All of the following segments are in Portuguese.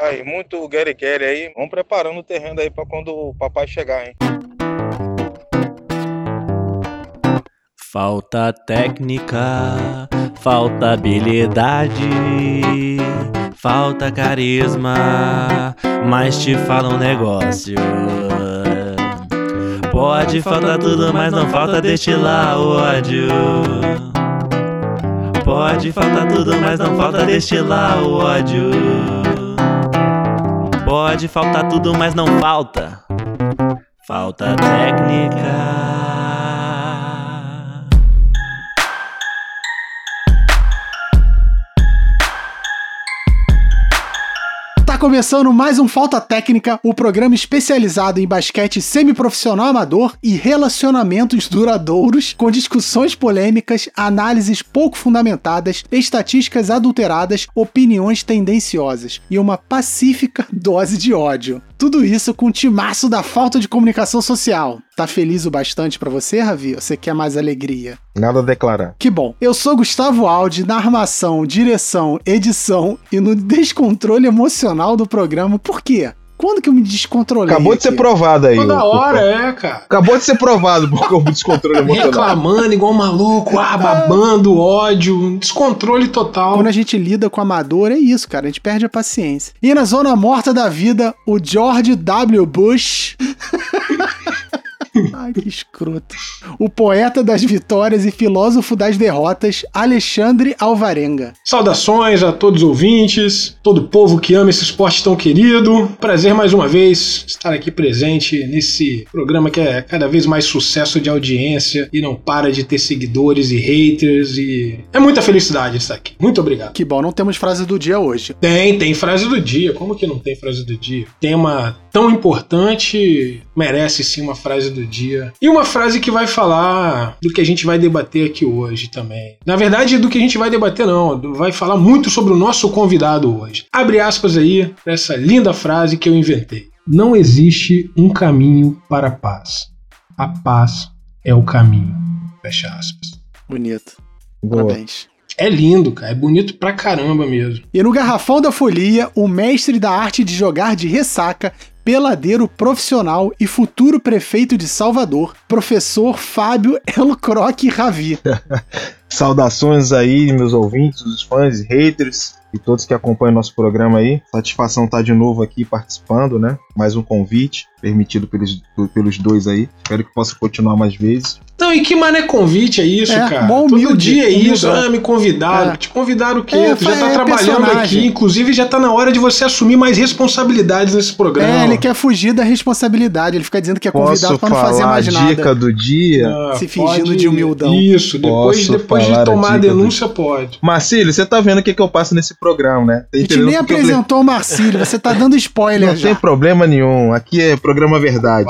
Aí, muito Gary Gary aí. Vamos preparando o terreno aí pra quando o papai chegar, hein? Falta técnica, falta habilidade, falta carisma, mas te fala um negócio. Pode faltar tudo, mas não falta destilar ódio. Pode faltar tudo, mas não falta destilar ódio. Pode faltar tudo, mas não falta. Falta técnica. Começando mais um Falta Técnica, o programa especializado em basquete semiprofissional amador e relacionamentos duradouros, com discussões polêmicas, análises pouco fundamentadas, estatísticas adulteradas, opiniões tendenciosas e uma pacífica dose de ódio. Tudo isso com o timaço da falta de comunicação social. Tá feliz o bastante para você, Ravi? Você quer mais alegria? Nada a declarar. Que bom. Eu sou Gustavo Aldi, na armação, direção, edição e no descontrole emocional do programa. Por quê? Quando que eu me descontrolei? Acabou de aqui? ser provado aí. Toda hora, é, cara. Acabou de ser provado porque eu me descontrole emocional. Reclamando igual um maluco, ah, babando, ódio, descontrole total. Quando a gente lida com amador, é isso, cara. A gente perde a paciência. E na zona morta da vida, o George W. Bush. Ai, que escroto. O poeta das vitórias e filósofo das derrotas, Alexandre Alvarenga. Saudações a todos os ouvintes, todo o povo que ama esse esporte tão querido. Prazer mais uma vez estar aqui presente nesse programa que é cada vez mais sucesso de audiência e não para de ter seguidores e haters e é muita felicidade estar aqui. Muito obrigado. Que bom, não temos frase do dia hoje. Tem, tem frase do dia. Como que não tem frase do dia? Tema tão importante merece sim uma frase do dia. E uma frase que vai falar do que a gente vai debater aqui hoje também. Na verdade, do que a gente vai debater, não. Vai falar muito sobre o nosso convidado hoje. Abre aspas aí para essa linda frase que eu inventei. Não existe um caminho para a paz. A paz é o caminho. Fecha aspas. Bonito. Boa. Parabéns. É lindo, cara. É bonito pra caramba mesmo. E no Garrafão da Folia, o mestre da arte de jogar de ressaca, peladeiro profissional e futuro prefeito de Salvador, professor Fábio Elcroque Ravi. Saudações aí, meus ouvintes, os fãs e haters e todos que acompanham nosso programa aí. Satisfação estar de novo aqui participando, né? Mais um convite permitido pelos, pelos dois aí. Espero que possa continuar mais vezes. Não, e que mané convite é isso, É, cara? mó Todo dia é isso. Ah, me convidaram. É. Te convidaram o quê? É, tu já tá é trabalhando personagem. aqui. Inclusive, já tá na hora de você assumir mais responsabilidades nesse programa. É, ele quer fugir da responsabilidade, ele fica dizendo que é Posso convidado pra não fazer mais dica nada. do dia? Ah, Se fingindo pode- de humildão. Isso, depois, Posso depois de tomar a dica do- denúncia, pode. Marcílio, você tá vendo o que, que eu passo nesse programa, né? Tá A gente nem porque eu- apresentou o Marcílio, você tá dando spoiler Não já. tem problema nenhum. Aqui é programa verdade.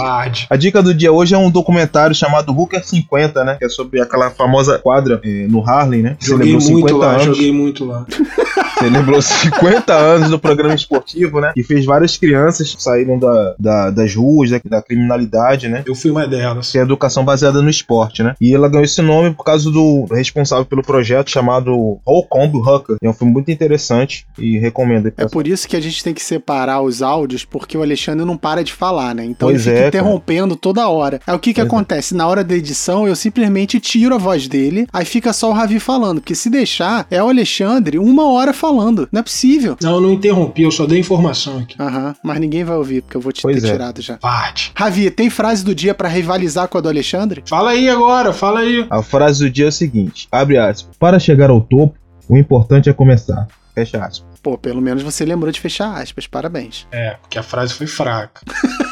A dica do dia hoje é um documentário chamado Hooker 50, né? Que é sobre aquela famosa quadra eh, no Harlem, né? Que Joguei muito 50 lá, anos. joguei muito lá. Celebrou 50 anos do programa esportivo, né? E fez várias crianças que saíram da, da- das ruas, da, da criminalidade, né? Eu fui uma delas. Que é educação baseada no esporte, né? E ela ganhou esse nome por causa do responsável pelo projeto chamado Holcomb Hooker. É um filme muito interessante e recomendo. É por isso que a gente tem que separar os áudios, porque o Alexandre não para de falar, né? Então Pois ele fica é, interrompendo toda hora. Aí o que que Pois é. acontece? Na hora da edição, eu simplesmente tiro a voz dele, aí fica só o Ravi falando, porque se deixar, é o Alexandre uma hora falando. Não é possível. Não, eu não interrompi, eu só dei informação aqui. Aham, mas ninguém vai ouvir, porque eu vou te Pois ter é. tirado já. Pode. Ravi, tem frase do dia pra rivalizar com a do Alexandre? Fala aí agora, fala aí. A frase do dia é o seguinte: abre aspas. Para chegar ao topo, o importante é começar. Fecha aspas. Pô, pelo menos você lembrou de fechar aspas, parabéns. É, porque a frase foi fraca.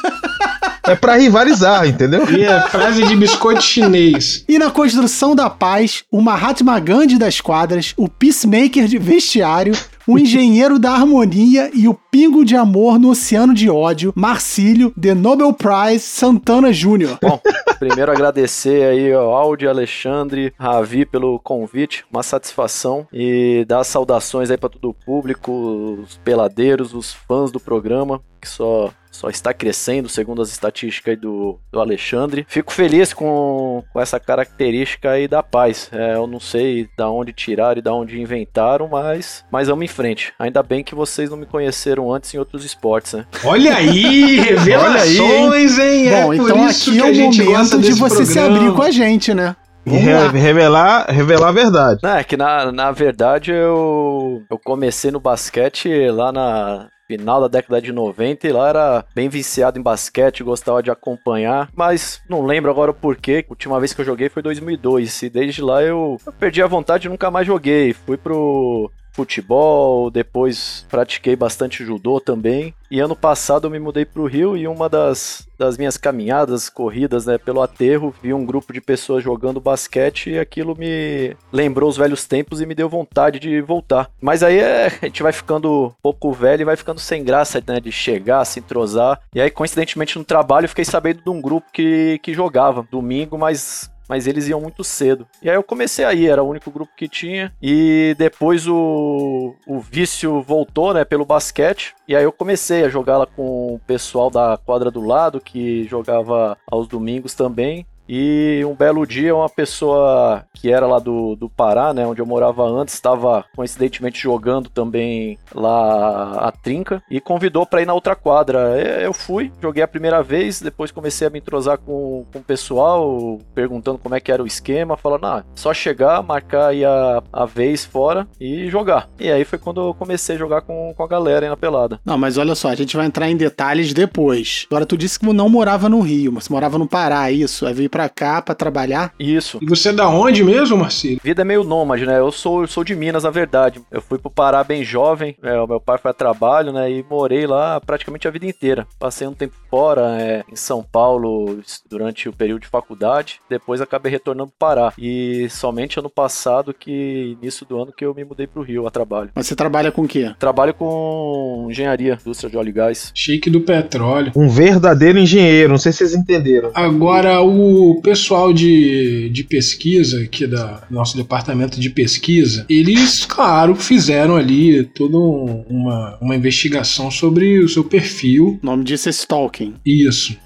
É pra rivalizar, entendeu? E é frase de biscoito chinês. E na construção da paz, o Mahatma Gandhi das quadras, o peacemaker de vestiário, o engenheiro da harmonia e o pingo de amor no oceano de ódio, Marcílio, The Nobel Prize Santana Jr. Bom, primeiro agradecer aí ao Audi, Alexandre, Ravi pelo convite, uma satisfação e dar saudações aí para todo o público, os peladeiros, os fãs do programa, que que só só está crescendo, segundo as estatísticas do, do Alexandre. Fico feliz com, com essa característica aí da paz. É, eu não sei da onde tiraram e da onde inventaram, mas, mas vamos em frente. Ainda bem que vocês não me conheceram antes em outros esportes, né? Olha aí, revelações, hein? Bom, é então aqui é o momento de você se abrir com a gente, né? Re revelar, revelar a verdade. É, que na, na verdade eu, eu comecei no basquete lá na, final da década de 90 e lá era bem viciado em basquete, gostava de acompanhar, mas não lembro agora o porquê. A última vez que eu joguei foi 2002 e desde lá eu, eu perdi a vontade e nunca mais joguei. Fui pro futebol, depois pratiquei bastante judô também. E ano passado eu me mudei para o Rio e uma das, das minhas caminhadas, corridas né, pelo aterro, vi um grupo de pessoas jogando basquete e aquilo me lembrou os velhos tempos e me deu vontade de voltar. Mas aí é, a gente vai ficando um pouco velho e vai ficando sem graça né, de chegar, se entrosar. E aí, coincidentemente, no trabalho, fiquei sabendo de um grupo que, que jogava domingo, mas mas eles iam muito cedo. E aí eu comecei aí, era o único grupo que tinha. E depois o, o vício voltou, né, pelo basquete. E aí eu comecei a jogar lá com o pessoal da quadra do lado, que jogava aos domingos também. E um belo dia, uma pessoa que era lá do, do Pará, né, onde eu morava antes, estava coincidentemente jogando também lá a trinca e convidou para ir na outra quadra. Eu fui, joguei a primeira vez, depois comecei a me entrosar com, com o pessoal, perguntando como é que era o esquema, falando, ah, só chegar, marcar aí a, a vez fora e jogar. E aí foi quando eu comecei a jogar com, com a galera aí na pelada. Não, mas olha só, a gente vai entrar em detalhes depois. Agora, tu disse que não morava no Rio, mas morava no Pará, isso? Aí veio pra cá pra trabalhar? Isso. E você é da onde mesmo, Marcelo? Vida é meio nômade, né? Eu sou, eu sou de Minas, na verdade. Eu fui pro Pará bem jovem, é, o meu pai foi a trabalho, né? E morei lá praticamente a vida inteira. Passei um tempo fora, é, em São Paulo, durante o período de faculdade. Depois acabei retornando pro Pará. E somente ano passado, que início do ano, que eu me mudei pro Rio a trabalho. Mas você trabalha com o quê? Trabalho com engenharia, indústria de óleo e gás. Shake do petróleo. Um verdadeiro engenheiro, não sei se vocês entenderam. Agora, o o pessoal de, de pesquisa aqui da nosso departamento de pesquisa, eles, claro, fizeram ali toda uma, uma investigação sobre o seu perfil. O nome disso é stalking. Isso.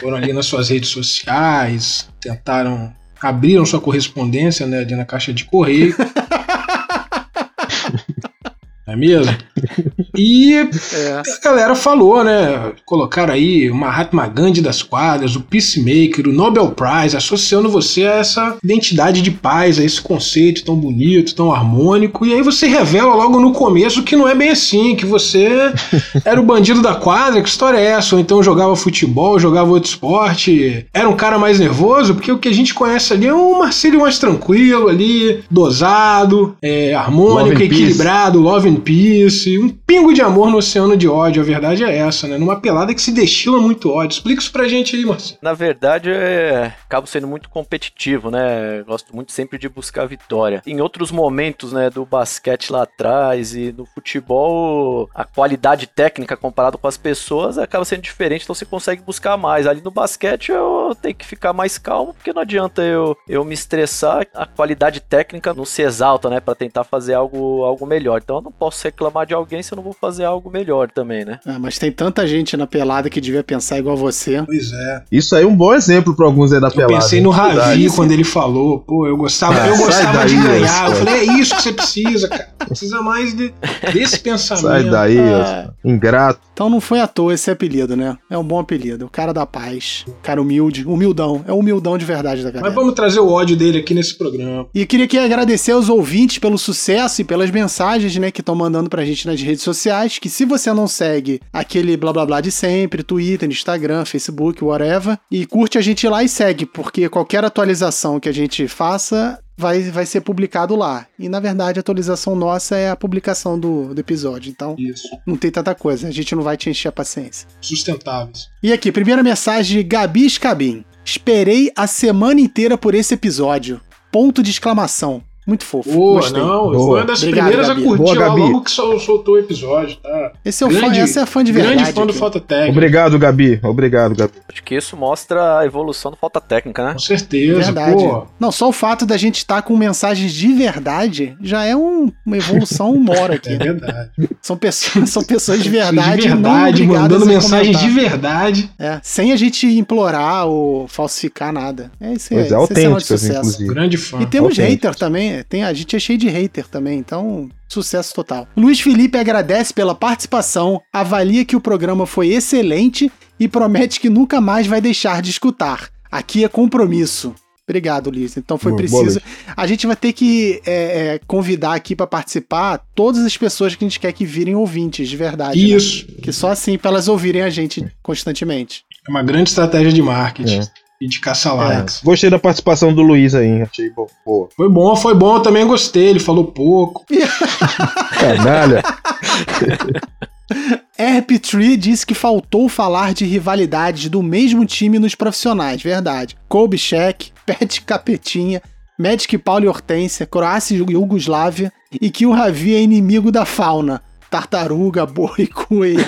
Foram ali nas suas redes sociais, tentaram abriram sua correspondência né, ali na caixa de correio. Não é mesmo? E é. a galera falou, né? Colocaram aí o Mahatma Gandhi das quadras, o Peacemaker, o Nobel Prize, associando você a essa identidade de paz, a esse conceito tão bonito, tão harmônico. E aí você revela logo no começo que não é bem assim, que você era o bandido da quadra, que história é essa? Ou então jogava futebol, jogava outro esporte, era um cara mais nervoso, porque o que a gente conhece ali é um Marcelo mais tranquilo ali, dosado, é, harmônico, love equilibrado, love and peace, um pingo pingo de amor no oceano de ódio, a verdade é essa, né? Numa pelada que se destila muito ódio. Explica isso pra gente aí, Marcelo. Na verdade, é... acabo sendo muito competitivo, né? Gosto muito sempre de buscar vitória. Em outros momentos, né, do basquete lá atrás e no futebol, a qualidade técnica comparado com as pessoas acaba sendo diferente, então você consegue buscar mais. Ali no basquete eu tenho que ficar mais calmo, porque não adianta eu, eu me estressar, a qualidade técnica não se exalta, né, para tentar fazer algo, algo melhor. Então eu não posso reclamar de alguém se eu não vou fazer algo melhor também, né? Ah, mas tem tanta gente na pelada que devia pensar igual você. Pois é. Isso aí é um bom exemplo para alguns aí da pelada. Eu pensei no Ravi quando ele falou, pô, eu gostava, ah, eu gostava daí, de ganhar. Eu falei, é isso que você precisa, cara. Precisa mais de, desse pensamento. Sai daí, ah. ingrato. Então não foi à toa esse apelido, né? É um bom apelido. O cara da paz. Cara humilde. Humildão. É humildão de verdade da galera. Mas vamos trazer o ódio dele aqui nesse programa. E queria aqui agradecer aos ouvintes pelo sucesso e pelas mensagens, né, que estão mandando pra gente nas redes sociais. Que se você não segue aquele blá blá blá de sempre, Twitter, Instagram, Facebook, whatever, e curte a gente lá e segue, porque qualquer atualização que a gente faça vai, vai ser publicado lá. E na verdade a atualização nossa é a publicação do, do episódio. Então Isso. não tem tanta coisa. A gente não vai te encher a paciência. Sustentáveis. E aqui, primeira mensagem de Gabi Scabin. Esperei a semana inteira por esse episódio. Ponto de exclamação. Muito fofo. Pô, Gostei. não, Boa. foi uma das Obrigado, primeiras Gabi. a curtir Boa, lá Gabi. logo que sol- soltou o episódio, tá? Esse é o fã, Grande- essa é fã de verdade. Grande fã do aqui. Falta Técnica. Obrigado, Gabi. Obrigado, Gabi. Acho que isso mostra a evolução do falta técnica, né? Com certeza, Verdade. pô. Não, só o fato da gente estar com mensagens de verdade já é um- uma evolução mora aqui. É verdade. São pessoas, são pessoas de verdade, de verdade, mandando comentar. de verdade. É, sem a gente implorar ou falsificar nada. É isso aí. Pois é, esse sinal de autênticas, sucesso. inclusive. Grande fã. E temos Autênticos. hater também. Tem, a gente é cheio de hater também, então sucesso total. Luiz Felipe agradece pela participação, avalia que o programa foi excelente e promete que nunca mais vai deixar de escutar. Aqui é compromisso. Obrigado, Luiz. Então foi Boa, preciso. A gente vai ter que é, é, convidar aqui para participar todas as pessoas que a gente quer que virem ouvintes de verdade. né? Isso. Que só assim para elas ouvirem a gente constantemente. É uma grande estratégia de marketing É. e de caça likes. Gostei da participação do Luiz aí. Achei bo- boa. Foi bom, foi bom, eu também gostei. Ele falou pouco. Canalha. RP3 disse que faltou falar de rivalidades do mesmo time nos profissionais, verdade. Kolbichek, Pet Capetinha, Magic Paulo e Hortência, Croácia e Iugoslávia, e que o Ravi é inimigo da fauna. Tartaruga, boi, coelho.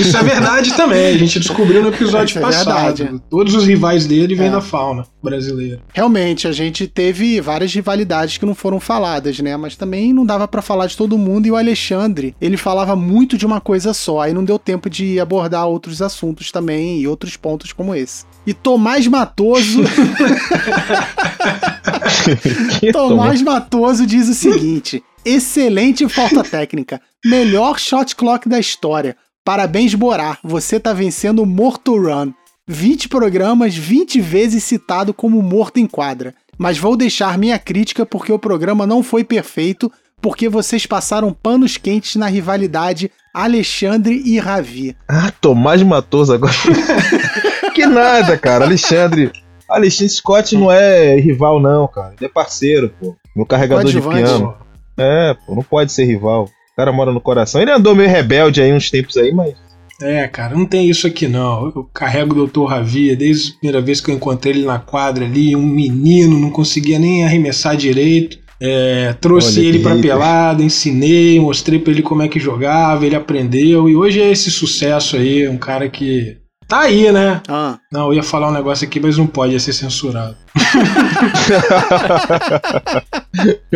Isso é verdade também. A gente descobriu no episódio é passado. verdade. Todos os rivais dele vêm É. da fauna brasileira. Realmente, a gente teve várias rivalidades que não foram faladas, né? Mas também não dava pra falar de todo mundo e o Alexandre, ele falava muito de uma coisa só, aí não deu tempo de abordar outros assuntos também e outros pontos como esse. E Tomás Matoso, Tomás Matoso diz o seguinte: excelente falta técnica, melhor shot clock da história. Parabéns, Borá, você tá vencendo o Morto Run. 20 programas, 20 vezes citado como morto em quadra. Mas vou deixar minha crítica porque o programa não foi perfeito, porque vocês passaram panos quentes na rivalidade Alexandre e Ravi. Ah, Tomás Matoso agora. que nada, cara. Alexandre. Alexandre Scott não é rival, não, cara. Ele é parceiro, pô. Meu carregador de piano. É, pô, não pode ser rival. O cara mora no coração. Ele andou meio rebelde aí uns tempos aí, mas. É, cara, não tem isso aqui não. Eu carrego o Dr. Ravia desde a primeira vez que eu encontrei ele na quadra ali, um menino, não conseguia nem arremessar direito. É, trouxe Olha ele pra hater. pelada, ensinei, mostrei pra ele como é que jogava, ele aprendeu e hoje é esse sucesso aí, um cara que tá aí, né? Ah, Não, eu ia falar um negócio aqui, mas não pode, ia ser censurado.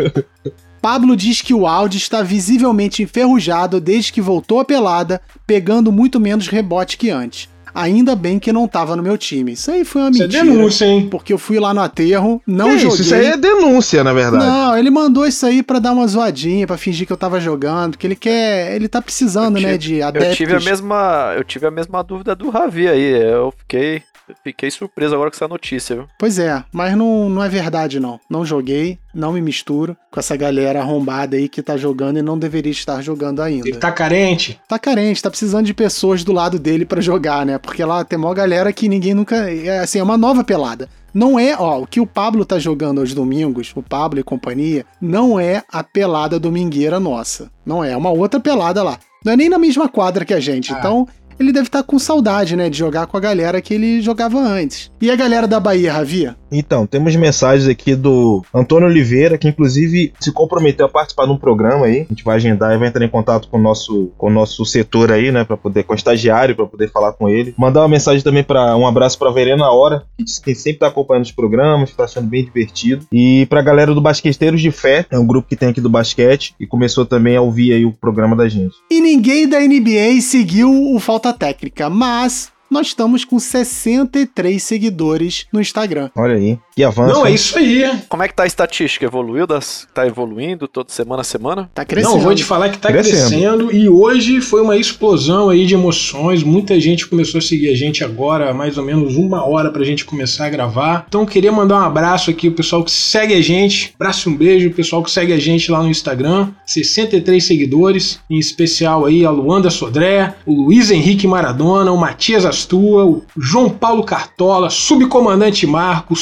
Pablo diz que o áudio está visivelmente enferrujado desde que voltou à pelada, pegando muito menos rebote que antes. Ainda bem que não tava no meu time. Isso aí foi uma Isso é mentira. denúncia, hein? Porque eu fui lá no aterro, não Que joguei. isso, isso aí é denúncia, na verdade. Não, ele mandou isso aí pra dar uma zoadinha, pra fingir que eu tava jogando, que ele quer, ele tá precisando, né, tive- de adeptos. Eu tive a mesma, eu tive a mesma dúvida do Ravi aí. Eu fiquei, fiquei surpreso agora com essa notícia, viu? Pois é, mas não, não é verdade não. Não joguei, não me misturo com essa galera arrombada aí que tá jogando e não deveria estar jogando ainda. Ele tá carente. Tá carente, tá precisando de pessoas do lado dele pra jogar, né? Porque lá tem mó galera que ninguém nunca. É assim, é uma nova pelada. Não é, ó, o que o Pablo tá jogando aos domingos, o Pablo e companhia, não é a pelada domingueira nossa. Não é, é uma outra pelada lá. Não é nem na mesma quadra que a gente. Ah. Então, ele deve estar com saudade, né, de jogar com a galera que ele jogava antes. E a galera da Bahia, Ravia? Então, temos mensagens aqui do Antônio Oliveira, que inclusive se comprometeu a participar de um programa aí. A gente vai agendar e vai entrar em contato com o nosso, com o nosso setor aí, né, para poder com o estagiário para poder falar com ele. Mandar uma mensagem também para um abraço para Verena Hora, que diz que sempre tá acompanhando os programas, que tá achando bem divertido. E pra galera do Basqueteiros de Fé, é um grupo que tem aqui do basquete e começou também a ouvir aí o programa da gente. E ninguém da NBA seguiu o Falta Técnica, mas nós estamos com 63 seguidores no Instagram. Olha aí, que avanço. Não, é isso aí. Como é que tá a estatística? Evoluiu? Das, tá evoluindo toda semana a semana? Tá crescendo. Não, vou te falar que tá Crescendo. crescendo. e hoje foi uma explosão aí de emoções. Muita gente começou a seguir a gente agora, mais ou menos uma hora pra gente começar a gravar. Então queria mandar um abraço aqui o pessoal que segue a gente. Abraço e um beijo, o pessoal que segue a gente lá no Instagram. 63 seguidores, em especial aí a Luanda Sodré, o Luiz Henrique Maradona, o Matias Astua, o João Paulo Cartola, Subcomandante Marco,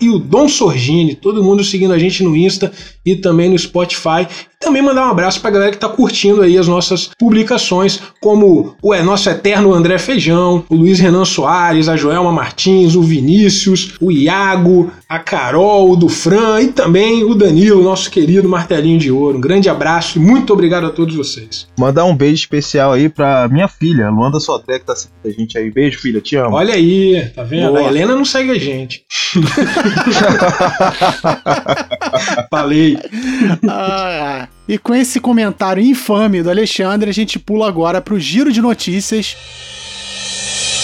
E o Dom Sorgini. Todo mundo seguindo a gente no Insta e também no Spotify. Também mandar um abraço pra galera que tá curtindo aí as nossas publicações, como o é nosso eterno André Feijão, o Luiz Renan Soares, a Joelma Martins, o Vinícius, o Iago, a Carol, o Dufran e também o Danilo, nosso querido martelinho de ouro. Um grande abraço e muito obrigado a todos vocês. Mandar um beijo especial aí pra minha filha, Luanda Sodré, que tá seguindo a gente aí. Beijo, filha, te amo. Olha aí, tá vendo? Boa. A Helena não segue a gente. Falei. Ah, e com esse comentário infame do Alexandre, a gente pula agora pro giro de notícias.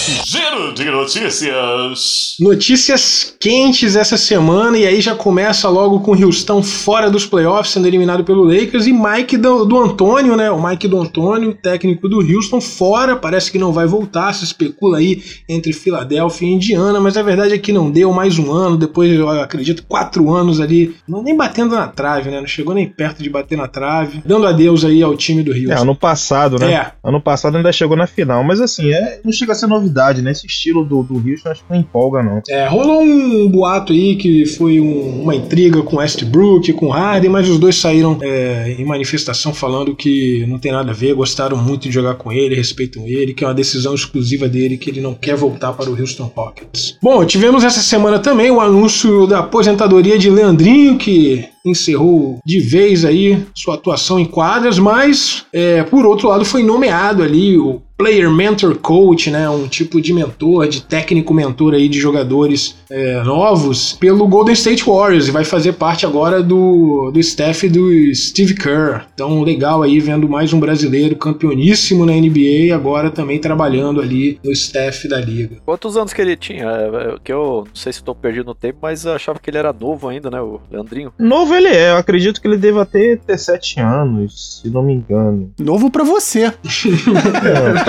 Giro de notícias. Notícias quentes essa semana, e aí já começa logo com Houston fora dos playoffs, sendo eliminado pelo Lakers, e Mike do, do Antônio, né? O Mike do Antônio, técnico do Houston, fora, parece que não vai voltar, se especula aí entre Filadélfia e Indiana, mas a verdade é que não deu mais um ano, depois, eu acredito, quatro anos ali, não nem batendo na trave, né? Não chegou nem perto de bater na trave, dando adeus aí ao time do É, Houston. ano passado, né? É. Ano passado ainda chegou na final, mas assim, é, não chega a ser novidade, né? Esse estilo do, do Houston acho que não empolga, não. É, rolou um boato aí que foi um- uma intriga com Westbrook, com Harden, mas os dois saíram é, em manifestação falando que não tem nada a ver, gostaram muito de jogar com ele, respeitam ele, que é uma decisão exclusiva dele, que ele não quer voltar para o Houston Rockets. Bom, tivemos essa semana também o anúncio da aposentadoria de Leandrinho, que encerrou de vez aí sua atuação em quadras, mas é, por outro lado foi nomeado ali o Player Mentor Coach, né, um tipo de mentor, de técnico mentor aí de jogadores é, novos pelo Golden State Warriors e vai fazer parte agora do, do staff do Steve Kerr. Então legal aí vendo mais um brasileiro campeoníssimo na NBA e agora também trabalhando ali no staff da liga. Quantos anos que ele tinha? É, Que eu não sei se tô perdido no tempo, mas eu achava que ele era novo ainda, né? O Leandrinho. Novo ele é, eu acredito que ele deva ter, ter 7 anos, se não me engano. Novo pra você.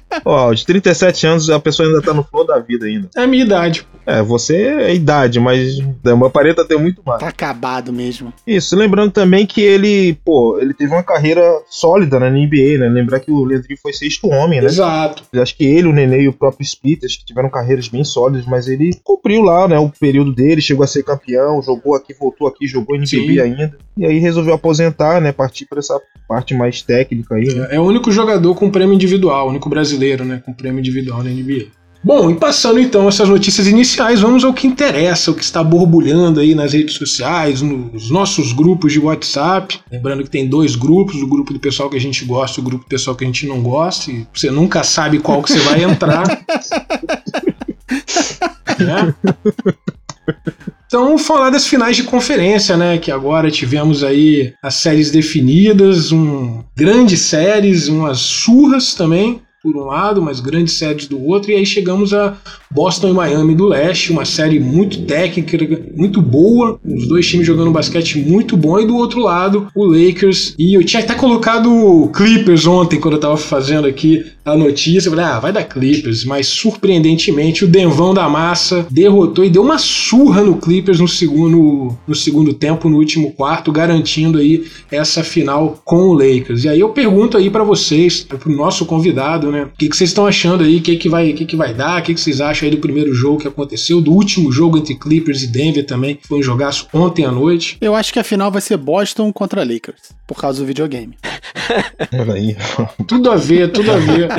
Ó, de 37 anos a pessoa ainda tá no flow da vida ainda. É a minha idade. É, você é idade, mas uma aparenta ter muito mais. Tá acabado mesmo. Isso, lembrando também que ele, pô, ele teve uma carreira sólida na NBA, né? Lembrar que o Leandrinho foi sexto homem, né? Exato. Eu Acho que ele, o Nenê e o próprio Splitters, que tiveram carreiras bem sólidas, mas ele cumpriu lá, né, o período dele, chegou a ser campeão, jogou aqui, voltou aqui, jogou NBB Sim. ainda. E aí resolveu aposentar, né, partir para essa parte mais técnica aí, né? É o único jogador com prêmio individual, o único brasileiro, né, com prêmio individual na NBA. Bom, e passando então essas notícias iniciais, vamos ao que interessa, o que está borbulhando aí nas redes sociais, nos nossos grupos de WhatsApp. Lembrando que tem dois grupos, o grupo do pessoal que a gente gosta e o grupo do pessoal que a gente não gosta, e você nunca sabe qual que você vai entrar. Né? Então, falar das finais de conferência, né? Que agora tivemos aí as séries definidas, um, grandes séries, umas surras também, por um lado, mas grandes séries do outro, e aí chegamos a Boston e Miami do Leste, uma série muito técnica, muito boa, os dois times jogando basquete muito bom, e do outro lado, o Lakers. E eu tinha até colocado Clippers ontem, quando eu tava fazendo aqui a notícia, eu falei, ah, vai dar Clippers, mas surpreendentemente o Denvão da Massa derrotou e deu uma surra no Clippers no segundo, no segundo tempo, no último quarto, garantindo aí essa final com o Lakers. E aí eu pergunto aí pra vocês, pro nosso convidado, né, o que, que vocês estão achando aí, o que, que, vai, que, que vai dar, o que, que vocês acham aí do primeiro jogo que aconteceu, do último jogo entre Clippers e Denver também, que foi um jogaço ontem à noite. Eu acho que a final vai ser Boston contra Lakers, por causa do videogame. Olha aí. Tudo a ver, tudo a ver.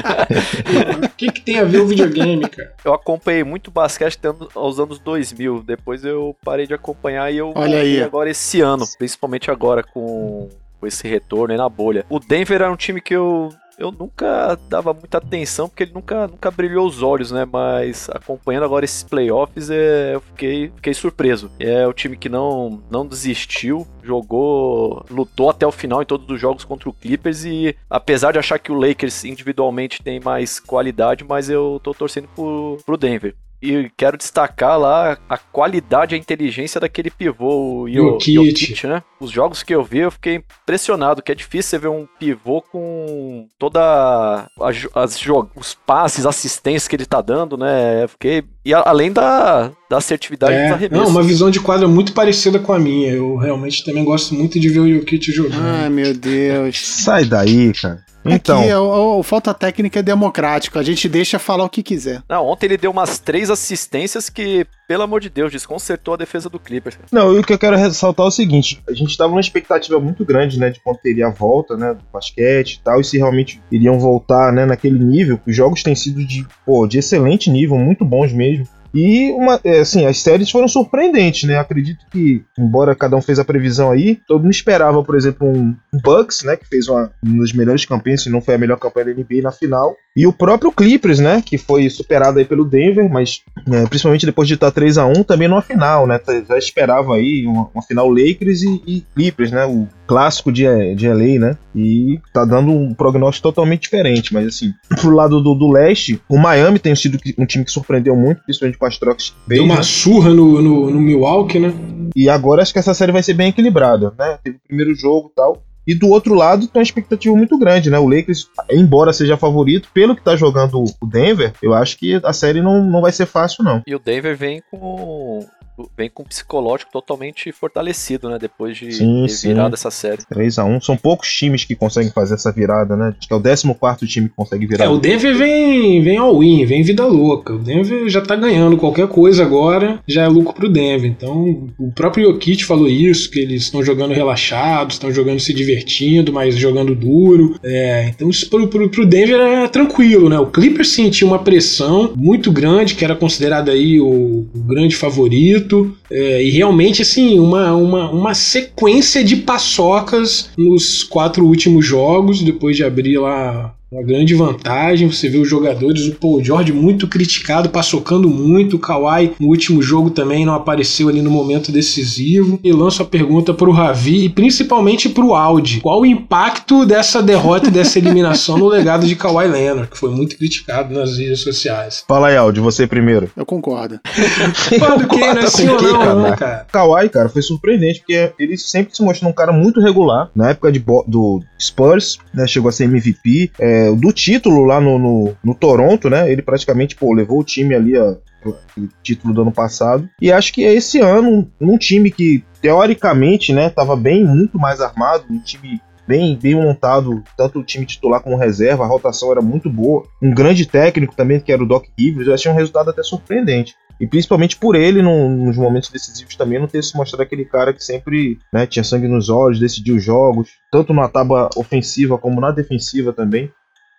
O que, que tem a ver o videogame, cara? Eu acompanhei muito basquete aos anos 2000. Depois eu parei de acompanhar e eu Olha aí. agora esse ano. Principalmente agora com, com esse retorno aí na bolha. O Denver era um time que eu. Eu nunca dava muita atenção porque ele nunca, nunca brilhou os olhos, né? Mas acompanhando agora esses playoffs, é, eu fiquei, fiquei surpreso. É o time que não, não desistiu, jogou, lutou até o final em todos os jogos contra o Clippers e apesar de achar que o Lakers individualmente tem mais qualidade, mas eu tô torcendo pro, pro Denver. E quero destacar lá a qualidade e a inteligência daquele pivô, o Yo- Jokic. Jokic, né? Os jogos que eu vi, eu fiquei impressionado, que é difícil você ver um pivô com toda a as os passes, assistências que ele tá dando, né? Eu fiquei e a- além da, da assertividade dos É, arremessos. não, uma visão de quadra muito parecida com a minha. Eu realmente também gosto muito de ver o Jokic jogando. Ai, meu Deus. Sai daí, cara. Então, Aqui é o, o falta técnica é democrático, a gente deixa falar o que quiser. Não, ontem ele deu umas três assistências que, pelo amor de Deus, desconcertou a defesa do Clippers. Não, e o que eu quero ressaltar é o seguinte: a gente tava numa expectativa muito grande, né, de quando teria a volta, né, do basquete e tal, e se realmente iriam voltar, né, naquele nível. Os jogos têm sido de, pô, de excelente nível, muito bons mesmo. E uma, é, assim, as séries foram surpreendentes, né? Acredito que, embora cada um fez a previsão aí, todo mundo esperava, por exemplo, um Bucks, né? Que fez uma, uma das melhores campanhas, se não foi a melhor campanha da NBA na final. E o próprio Clippers, né? Que foi superado aí pelo Denver, mas né, principalmente depois de estar 3 a 1 também numa final, né? tá- Já esperava aí uma, uma final Lakers e, e Clippers, né? O clássico de, de LA, né? E tá dando um prognóstico totalmente diferente. Mas assim, pro lado do, do leste, o Miami tem sido um time que surpreendeu muito, principalmente com as trocas que fez, Deu uma né? surra no, no, no Milwaukee, né? E agora acho que essa série vai ser bem equilibrada, né? Teve o primeiro jogo e tal. E do outro lado tem uma expectativa muito grande, né? O Lakers, embora seja favorito, pelo que tá jogando o Denver, eu acho que a série não, não vai ser fácil, não. E o Denver vem com. Vem com um psicológico totalmente fortalecido, né? Depois de Sim, ter sim. virado essa série. 3 a 1 São poucos times que conseguem fazer essa virada, né? Acho que é o 14 time que consegue virar. É, o Denver vem, vem all-in, vem vida louca. O Denver já tá ganhando qualquer coisa agora, já é lucro pro Denver. Então, o próprio Jokic falou isso, que eles estão jogando relaxados, estão jogando se divertindo, mas jogando duro. É, então, isso pro, pro, pro Denver é tranquilo, né? O Clippers sentiu uma pressão muito grande, que era considerado aí o, o grande favorito. É, e realmente, assim, uma, uma, uma sequência de paçocas nos quatro últimos jogos, depois de abrir lá uma grande vantagem. Você vê os jogadores, o Paul George muito criticado, paçocando muito. O Kawhi no último jogo também não apareceu ali no momento decisivo. E lanço a pergunta pro Ravi e principalmente pro Audi. Qual o impacto dessa derrota e dessa eliminação no legado de Kawhi Leonard, que foi muito criticado nas redes sociais? Fala aí, Aldi, você primeiro. Eu concordo. Que não é assim ou não, né, cara? O Kawhi, cara, foi surpreendente, porque ele sempre se mostrou um cara muito regular. Na época de do Spurs, né, chegou a ser MVP. É, do título lá no, no, no Toronto, né, ele praticamente, pô, levou o time ali, ó, pro título do ano passado. E acho que é esse ano, num time que, teoricamente, né, tava bem, muito mais armado, um time bem, bem montado, tanto o time titular como reserva, a rotação era muito boa. Um grande técnico também, que era o Doc Rivers, eu achei um resultado até surpreendente. E principalmente por ele, no- nos momentos decisivos também, não ter se mostrado aquele cara que sempre né, tinha sangue nos olhos, decidiu os jogos, tanto na tábua ofensiva como na defensiva também.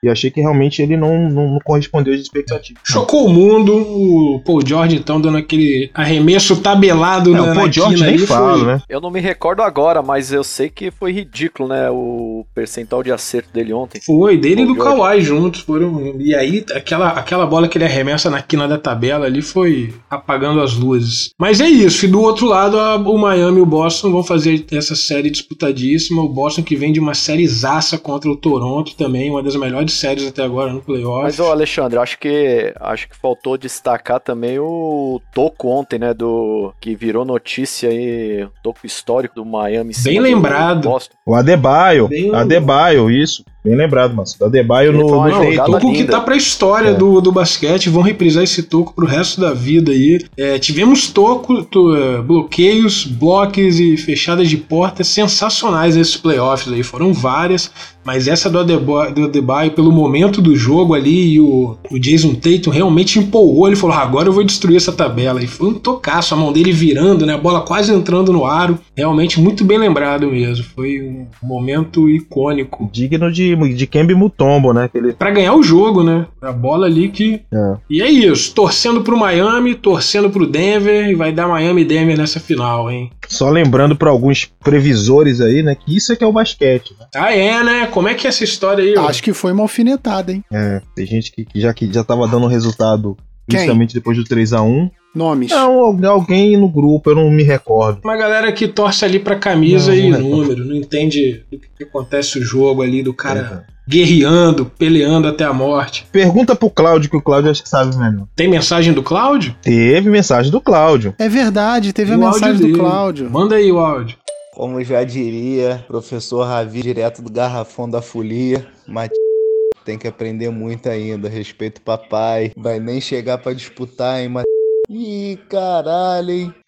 E achei que realmente ele não, não, não correspondeu às expectativas. Chocou o mundo, o Paul George então dando aquele arremesso tabelado É, na, o na Paul George nem falo, foi- né? Eu não me recordo agora, mas eu sei que foi ridículo, né? O percentual de acerto dele ontem. Foi, dele e do George. Kawhi juntos. Foram, e aí, aquela, aquela bola que ele arremessa na quina da tabela ali foi apagando as luzes. Mas é isso. E do outro lado, a- o Miami e o Boston vão fazer essa série disputadíssima. O Boston que vem de uma série zaça contra o Toronto também, uma das melhores séries até agora no playoff. Mas, ô Alexandre, acho que acho que faltou destacar também o toco ontem, né? Do que virou notícia aí, o toco histórico do Miami. Bem do lembrado. O Adebayo, Bem- Adebayo, isso. Bem lembrado, Márcio. O Adebayo Ele no, no Não, toco que tá pra história É. do, do basquete, vão reprisar esse toco pro resto da vida aí. É, tivemos toco, to- é, bloqueios, blocos e fechadas de portas sensacionais nesses playoffs aí, foram várias. Mas essa do Adebayo, do Adebayo, pelo momento do jogo ali, e o, o Jason Tatum realmente empolgou. Ele falou: "Ah, agora eu vou destruir essa tabela. E foi um tocaço, a mão dele virando, né? A bola quase entrando no aro. Realmente muito bem lembrado mesmo. Foi um momento icônico. Digno de, de Kembe Mutombo, né? Aquele, Pra ganhar o jogo, né? A bola ali que. é. E é isso. Torcendo pro Miami, torcendo pro Denver. E vai dar Miami e Denver nessa final, hein? Só lembrando para alguns previsores aí, né? Que isso é que é o basquete. Né? Ah, é, né? Como é que é essa história aí? Acho que foi uma alfinetada, hein? É, tem gente que, que já, que já tava dando resultado, Quem? principalmente depois do 3 a 1 Nomes. Não, al- alguém no grupo, eu não me recordo. Uma galera que torce ali pra camisa Não, e não número, não entende que, que acontece o jogo ali, do cara É. guerreando, peleando até a morte. Pergunta pro Cláudio, que o Cláudio acho que sabe melhor. Tem mensagem do Cláudio? Teve mensagem do Cláudio. É verdade, teve E a mensagem do. Cláudio. Manda aí o áudio. Como já diria professor Ravi, direto do garrafão da folia, mas tem que aprender muito ainda. Respeito papai. Vai nem chegar pra disputar, hein, mas. Ih, caralho, hein?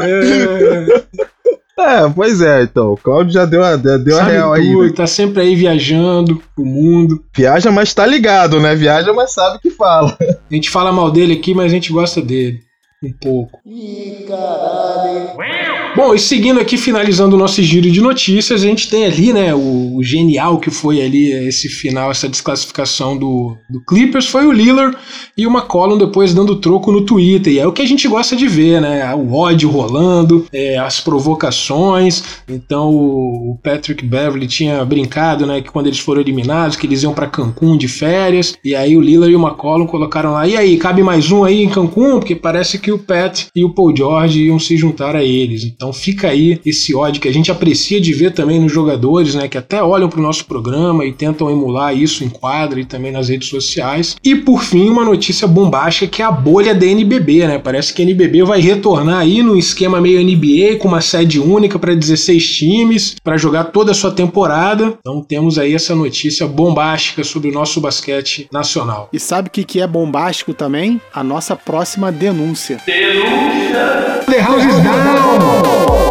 É... É, pois é, então. O Cláudio já deu a, deu a Sabe real aí. tudo, né? tá sempre aí viajando pro mundo. Viaja, mas tá ligado, né? Viaja, mas sabe o que fala. A gente fala mal dele aqui, mas a gente gosta dele. Um pouco. Ih, caralho. Bom, e seguindo aqui, finalizando o nosso giro de notícias, a gente tem ali, né, o, o genial que foi ali esse final, essa desclassificação do, do Clippers, foi o Lillard e o McCollum depois dando troco no Twitter. E é o que a gente gosta de ver, né? O ódio rolando, é, as provocações. Então o Patrick Beverly tinha brincado, né, que quando eles foram eliminados, que eles iam para Cancún de férias. E aí o Lillard e o McCollum colocaram lá, e aí, cabe mais um aí em Cancún? Porque parece que o Pat e o Paul George iam se juntar a eles. Então fica aí esse ódio que a gente aprecia de ver também nos jogadores, né, que até olham para o nosso programa e tentam emular isso em quadra e também nas redes sociais. E por fim, uma notícia bombástica que é a bolha da NBB, né? Parece que a NBB vai retornar aí no esquema meio NBA com uma sede única para 16 times para jogar toda a sua temporada. Então temos aí essa notícia bombástica sobre o nosso basquete nacional. E sabe o que, que é bombástico também? A nossa próxima denúncia. The house is down.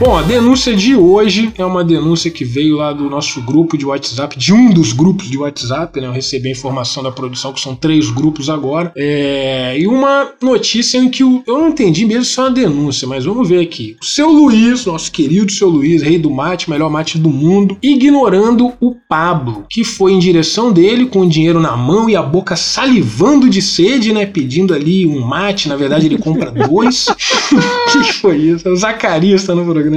Bom, a denúncia de hoje é uma denúncia que veio lá do nosso grupo de WhatsApp, de um dos grupos de WhatsApp, né? Eu recebi a informação da produção que são três grupos agora. É... E uma notícia em que o... eu não entendi mesmo se é uma denúncia, mas vamos ver aqui. O seu Luiz, nosso querido seu Luiz, rei do mate, melhor mate do mundo, ignorando o Pablo, que foi em direção dele com o dinheiro na mão e a boca salivando de sede, né? Pedindo ali um mate, na verdade ele compra dois. Que foi isso? O Zacarias tá no programa.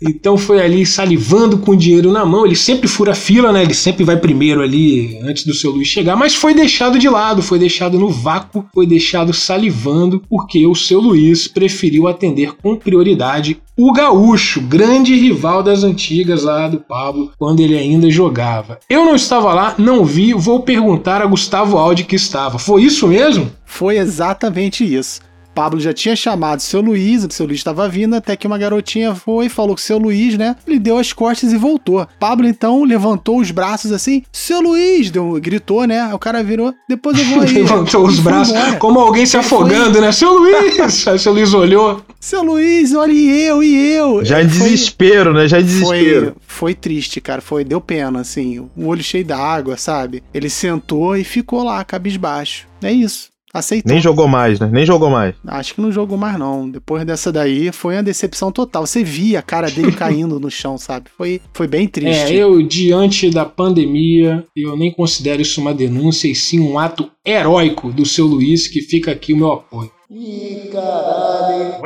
Então foi ali salivando com o dinheiro na mão. Ele sempre fura fila, né? Ele sempre vai primeiro ali antes do seu Luiz chegar, mas foi deixado de lado, foi deixado no vácuo, foi deixado salivando, porque o seu Luiz preferiu atender com prioridade o Gaúcho, grande rival das antigas lá do Pablo, quando ele ainda jogava. Eu não estava lá, não vi, vou perguntar a Gustavo Aldi que estava. Foi isso mesmo? Foi exatamente isso. Pablo já tinha chamado o seu Luiz, o seu Luiz estava vindo, até que uma garotinha foi e falou com o seu Luiz, né? Ele deu as costas e voltou. Pablo então levantou os braços assim, seu Luiz, deu, gritou, né? O cara virou, depois eu vou aí. Levantou os foi braços, embora. como alguém se afogando, né? Seu Luiz! Aí o seu Luiz olhou. Seu Luiz, olha e eu, e eu. Já em Foi- desespero, né? Já em Foi, desespero. foi triste, cara. Foi, deu pena, assim. Um olho cheio d'água, sabe? Ele sentou e ficou lá, cabisbaixo. É isso. Aceitou. Nem jogou mais, né? Nem jogou mais. Acho que não jogou mais, não. Depois dessa daí, foi uma decepção total. Você via a cara dele caindo no chão, sabe? Foi, foi bem triste. É, eu, diante da pandemia, eu nem considero isso uma denúncia, e sim um ato heróico do seu Luiz, que fica aqui o meu apoio. Ih, caralho.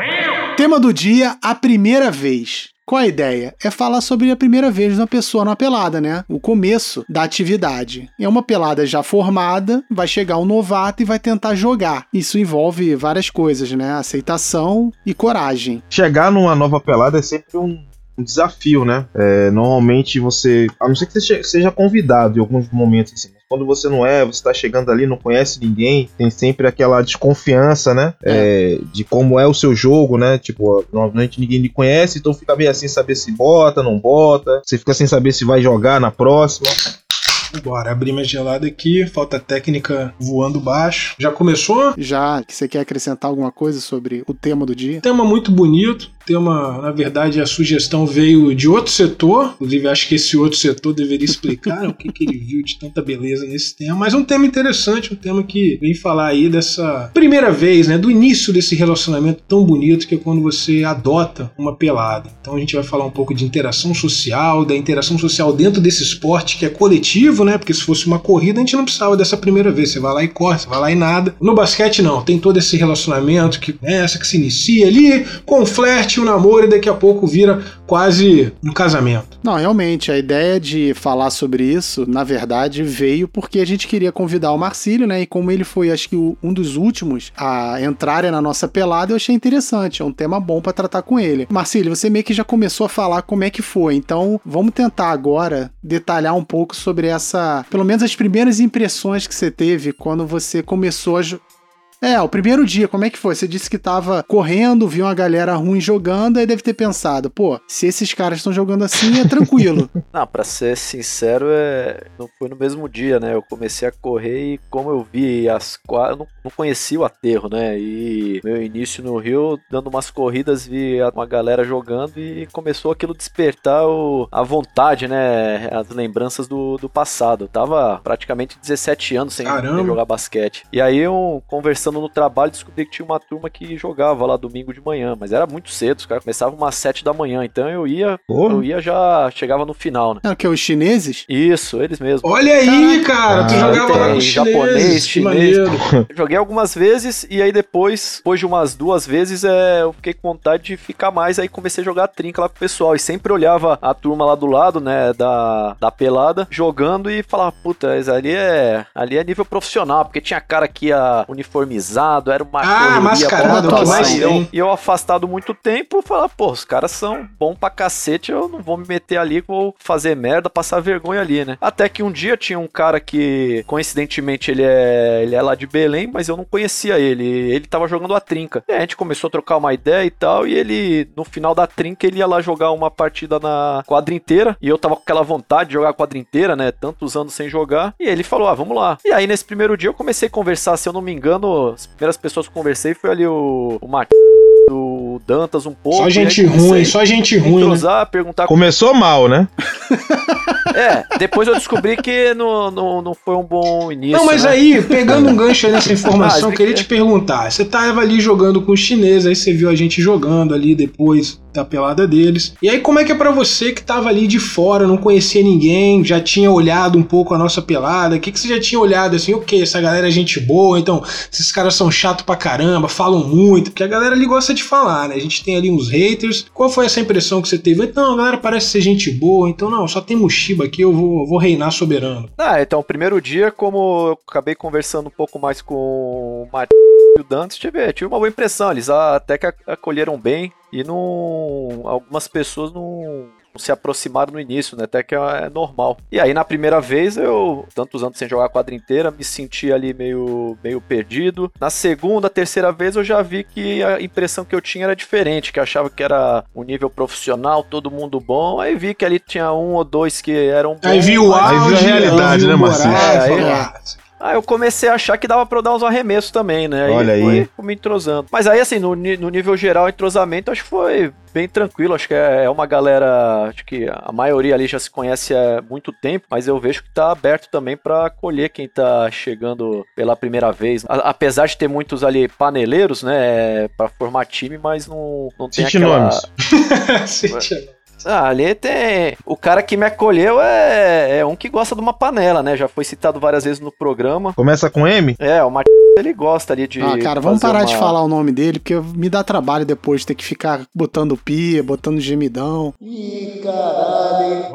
Tema do dia, a primeira vez. Qual a ideia? É falar sobre a primeira vez de uma pessoa numa pelada, né? O começo da atividade. É uma pelada já formada, vai chegar um novato e vai tentar jogar. Isso envolve várias coisas, né? Aceitação e coragem. Chegar numa nova pelada é sempre um, um desafio, né? É, normalmente você. A não ser que você seja convidado em alguns momentos assim. mas Quando você não é, você tá chegando ali, não conhece ninguém, tem sempre aquela desconfiança, né? É, de como é o seu jogo, né? Tipo, normalmente ninguém lhe conhece, então fica meio assim saber se bota, não bota. Você fica sem saber se vai jogar na próxima. Bora, abrir minha gelada aqui, falta técnica voando baixo. Já começou? Já que você quer acrescentar alguma coisa sobre o tema do dia? Tema muito bonito. Tema, na verdade, a sugestão veio de outro setor. Inclusive, acho que esse outro setor deveria explicar o que, que ele viu de tanta beleza nesse tema. Mas um tema interessante, um tema que vem falar aí dessa primeira vez, né? Do início desse relacionamento tão bonito que é quando você adota uma pelada. Então a gente vai falar um pouco de interação social, da interação social dentro desse esporte que é coletivo, né? Porque se fosse uma corrida, a gente não precisava dessa primeira vez. Você vai lá e corre, você vai lá e nada. No basquete, não. Tem todo esse relacionamento que essa que se inicia ali, com flerte, um namoro, e daqui a pouco vira quase um casamento. Não, realmente, a ideia de falar sobre isso, na verdade, veio porque a gente queria convidar o Marcílio, né? E como ele foi, acho que, o- um dos últimos a entrarem na nossa pelada, eu achei interessante. É um tema bom pra tratar com ele. Marcílio, você meio que já começou a falar como é que foi. Então, vamos tentar agora detalhar um pouco sobre essa. Pelo menos as primeiras impressões que você teve quando você começou a. É, o primeiro dia, como é que foi? Você disse que tava correndo, viu uma galera ruim jogando, aí deve ter pensado, pô, se esses caras estão jogando assim, é tranquilo. Não, pra ser sincero, é... não foi no mesmo dia, né? Eu comecei a correr e como eu vi as quatro. Não, não conhecia o aterro, né? E meu início no Rio, dando umas corridas, vi uma galera jogando e começou aquilo despertar o... a vontade, né? As lembranças do, do passado. Eu tava praticamente 17 anos sem, Caramba. jogar basquete. E aí, eu, conversando no trabalho, descobri que tinha uma turma que jogava lá domingo de manhã, mas era muito cedo, os caras começavam umas 7 da manhã, então eu ia, Porra. eu ia já chegava no final, né? É o que? Os chineses? Isso, eles mesmos. Olha aí, cara, tu Ah, jogava lá tem com japonês, chineses. Que chinês. Joguei algumas vezes e aí depois, depois de umas duas vezes, é, eu fiquei com vontade de ficar mais. Aí comecei a jogar trinca lá com o pessoal. E sempre olhava a turma lá do lado, né, da, da pelada, jogando e falava, puta, ali é, ali é nível profissional, porque tinha cara que ia uniformizado, era uma Ah, mascarado, mais cima. E eu, eu afastado muito tempo, falava, pô, os caras são bom pra cacete, eu não vou me meter ali, vou fazer merda, passar vergonha ali, né? Até que um dia tinha um cara que, coincidentemente, ele é, ele é lá de Belém, mas eu não conhecia ele. Ele tava jogando a trinca. E a gente começou a trocar uma ideia e tal, e ele, no final da trinca, ele ia lá jogar uma partida na quadra inteira, e eu tava com aquela vontade de jogar a quadra inteira, né? Tantos anos sem jogar, e ele falou, ah, vamos lá. E aí, nesse primeiro dia, eu comecei a conversar, se eu não me engano, as primeiras pessoas que eu conversei foi ali o, o Marquinhos, o Dantas um pouco. Só gente ruim, só gente ruim, né? perguntar Começou mal, né? é, depois eu descobri que não, não, não foi um bom início. Não, mas né? aí, pegando um gancho nessa informação, Ah, eu queria te perguntar. Você tava ali jogando com os chineses, aí você viu a gente jogando ali depois da pelada deles. E aí, como é que é pra você que tava ali de fora, não conhecia ninguém, já tinha olhado um pouco a nossa pelada? O que, que você já tinha olhado assim? O que? Essa galera é gente boa, então esses caras são chato pra caramba, falam muito, porque a galera ali gosta de falar, né? A gente tem ali uns haters. Qual foi essa impressão que você teve? Então, a galera parece ser gente boa, então não, só tem Mushiba aqui, eu vou, vou reinar soberano. Ah, então, o primeiro dia, como eu acabei conversando um pouco mais com o Martin e o Dantas, tive, tive uma boa impressão. Eles até que acolheram bem e não. Algumas pessoas não. Não se aproximaram no início, né? Até que é normal. E aí, na primeira vez, eu, tantos anos sem jogar a quadra inteira, me senti ali meio, meio perdido. Na segunda, terceira vez, eu já vi que a impressão que eu tinha era diferente, que eu achava que era um nível profissional, todo mundo bom. Aí vi que ali tinha um ou dois que eram bons. Aí viu o mas- Aí viu a realidade, né, o Marcinho? moral, É, aí- ah, Aí eu comecei a achar que dava pra eu dar uns arremessos também, né? Olha aí. Foi, fui me entrosando. Mas aí, assim, no, no nível geral, entrosamento, acho que foi bem tranquilo. Acho que é é uma galera. Acho que a maioria ali já se conhece há muito tempo, mas eu vejo que tá aberto também pra acolher quem tá chegando pela primeira vez. A- apesar de ter muitos ali paneleiros, né? Pra formar time, mas não, não tem Cite aquela. nomes. Cite- Ah, ali tem. O cara que me acolheu é, é um que gosta de uma panela, né? Já foi citado várias vezes no programa. Começa com M? É, o Martin, ele gosta ali de. Ah, cara, vamos fazer parar de uma- falar o nome dele, porque me dá trabalho depois ter que ficar botando pia, botando gemidão. Ih, caralho.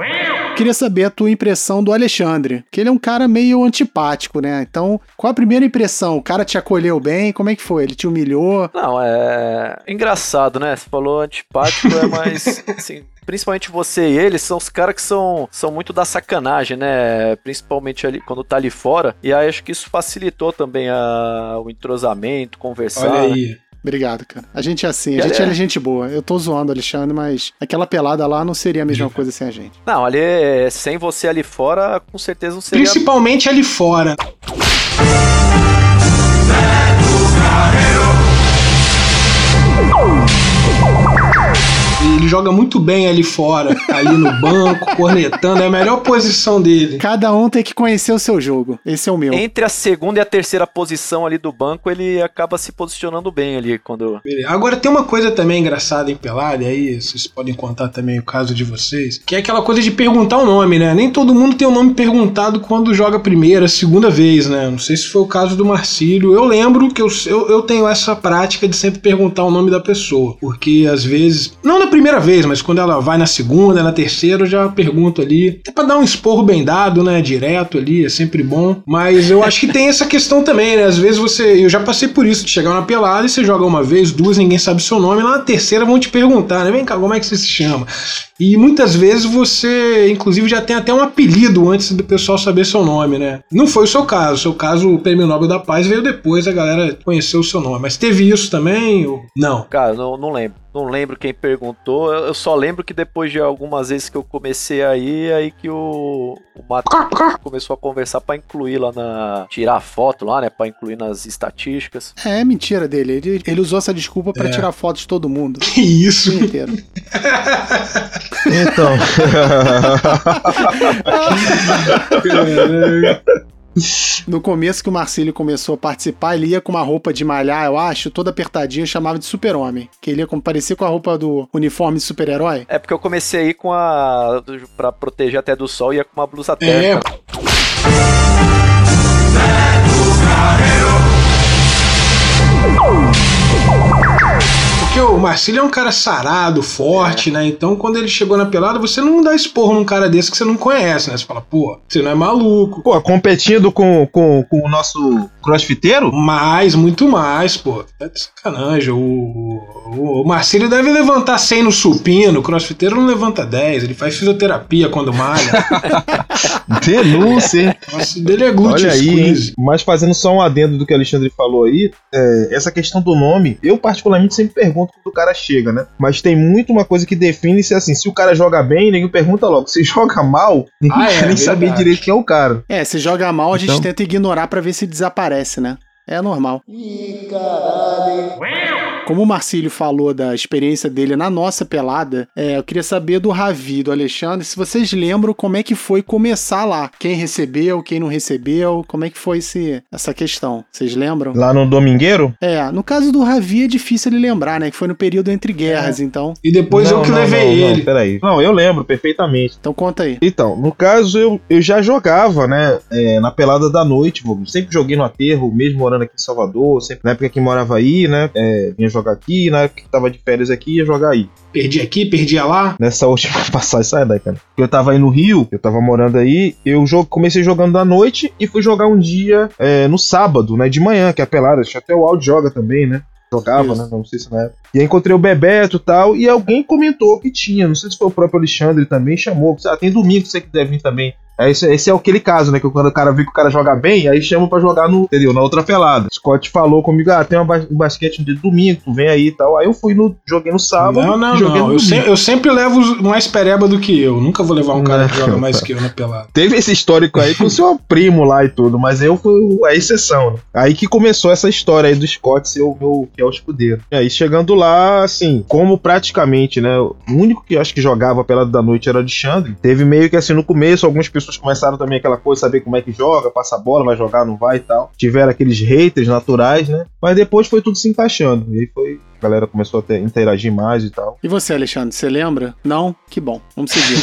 Queria saber a tua impressão do Alexandre, que ele é um cara meio antipático, né? Então, qual a primeira impressão? O cara te acolheu bem? Como é que foi? Ele te humilhou? Não, é. Engraçado, né? Você falou antipático, é mais. assim, principalmente você e ele são os caras que são, são muito da sacanagem, né? Principalmente ali, quando tá ali fora. E aí acho que isso facilitou também a, o entrosamento, conversar. Olha né? Obrigado, cara. A gente é assim, a gente é- é gente boa. Eu tô zoando o Alexandre, mas aquela pelada lá não seria a mesma coisa sem a gente. Não, ali, sem você ali fora, com certeza não seria. Principalmente ali fora. Ele joga muito bem ali fora, ali no banco, cornetando, é a melhor posição dele. Cada um tem que conhecer o seu jogo. Esse é o meu. Entre a segunda e a terceira posição ali do banco, ele acaba se posicionando bem ali quando. Beleza. Agora tem uma coisa também engraçada em pelada, e aí vocês podem contar também o caso de vocês, que é aquela coisa de perguntar o nome, né? Nem todo mundo tem o nome perguntado quando joga a primeira, segunda vez, né? Não sei se foi o caso do Marcílio. Eu lembro que eu, eu, eu tenho essa prática de sempre perguntar o nome da pessoa, porque às vezes, não primeira vez, mas quando ela vai na segunda, na terceira, eu já pergunto ali, até pra dar um esporro bem dado, né? Direto ali, é sempre bom. Mas eu acho que tem essa questão também, né? Às vezes você. Eu já passei por isso, de chegar na pelada e você joga uma vez, duas, ninguém sabe seu nome, lá na terceira vão te perguntar, né? Vem cá, como é que você se chama? E muitas vezes você, inclusive, já tem até um apelido antes do pessoal saber seu nome, né? Não foi o seu caso. O seu caso, o Prêmio Nobel da Paz veio depois, a galera conheceu o seu nome. Mas teve isso também? Ou... Não. Cara, não, não lembro. Não lembro quem perguntou. Eu só lembro que depois de algumas vezes que eu comecei aí, aí que o, o Matheus começou a conversar pra incluir lá na. tirar foto lá, né? Pra incluir nas estatísticas. É mentira dele. Ele, ele usou essa desculpa pra É. tirar fotos de todo mundo. Que isso? Inteiro. Então. No começo que o Marcílio começou a participar, ele ia com uma roupa de malhar, eu acho, toda apertadinha, chamava de super-homem. Que ele ia com, parecia com a roupa do uniforme de super-herói. É porque eu comecei aí com a. pra proteger até do sol, ia com uma blusa É, térmica. Porque o Marcílio é um cara sarado, forte, né? Então quando ele chegou na pelada, você não dá esporro num cara desse que você não conhece, né? Você fala, pô, você não é maluco. Pô, competindo com, com, com o nosso crossfiteiro? Mais, muito mais, pô. Tá de sacanagem. O, o, o Marcílio deve levantar 100 no supino, o crossfiteiro não levanta 10, ele faz fisioterapia quando malha. Denúncia, hein? Nossa, dele é glúteo Olha aí, hein? mas fazendo só um adendo do que o Alexandre falou aí, é, essa questão do nome, eu particularmente sempre pergunto quando o cara chega, né? Mas tem muito uma coisa que define se assim, se o cara joga bem, ninguém pergunta logo. Se joga mal, ninguém Ah, é, quer nem saber verdade. direito quem é o cara. É, se joga mal, a gente Então- tenta ignorar pra ver se desaparece, né? É normal. Ih, caralho. Como o Marcílio falou da experiência dele na nossa pelada, é, eu queria saber do Ravi, do Alexandre, se vocês lembram como é que foi começar lá. Quem recebeu, quem não recebeu, como é que foi esse, essa questão. Vocês lembram? Lá no Domingueiro? É, no caso do Ravi é difícil ele lembrar, né? Que foi no período entre guerras, então. E depois Não, eu que não, levei não, ele. Não, peraí. Não, eu lembro perfeitamente. Então conta aí. Então, no caso, eu, eu já jogava, né, é, na pelada da noite, sempre joguei no aterro, mesmo morando aqui em Salvador, sempre, na época que morava aí, né, é, vinha jogar aqui, na época que tava de férias aqui, ia jogar aí. Perdi aqui, perdi lá. Nessa última passagem, sai daí, cara. Eu tava aí no Rio, eu tava morando aí, eu comecei jogando à noite e fui jogar um dia é, no sábado, né, de manhã, que é a pelada, até o áudio joga também, né. Jogava, Isso. né? Não sei se na época. E aí encontrei o Bebeto e tal, e alguém comentou que tinha. Não sei se foi o próprio Alexandre também, chamou. Ah, tem domingo que você que deve vir também. É, esse, esse é aquele caso, né? Que quando o cara vê que o cara joga bem, aí chama pra jogar no, entendeu? Na outra pelada. Scott falou comigo, ah, tem ba- um basquete de domingo, tu vem aí e tal. Aí eu fui no. Joguei no sábado. Não, não, não. Eu, se- eu sempre levo mais pereba do que eu. Nunca vou levar um cara que Não. joga mais que eu na pelada. Teve esse histórico aí com o seu primo lá e tudo, mas eu fui a exceção, né? Aí que começou essa história aí do Scott ser o meu fiel escudeiro. E aí chegando lá, assim, como praticamente, né? O único que eu acho que jogava pelado da noite era o Alexandre. Teve meio que assim no começo, algumas pessoas começaram também aquela coisa, saber como é que joga, passa a bola, vai jogar, não vai e tal. Tiveram aqueles haters naturais, né? Mas depois foi tudo se encaixando. E aí foi. A galera começou a ter- interagir mais e tal. E você, Alexandre, você lembra? Não? Que bom. Vamos seguir.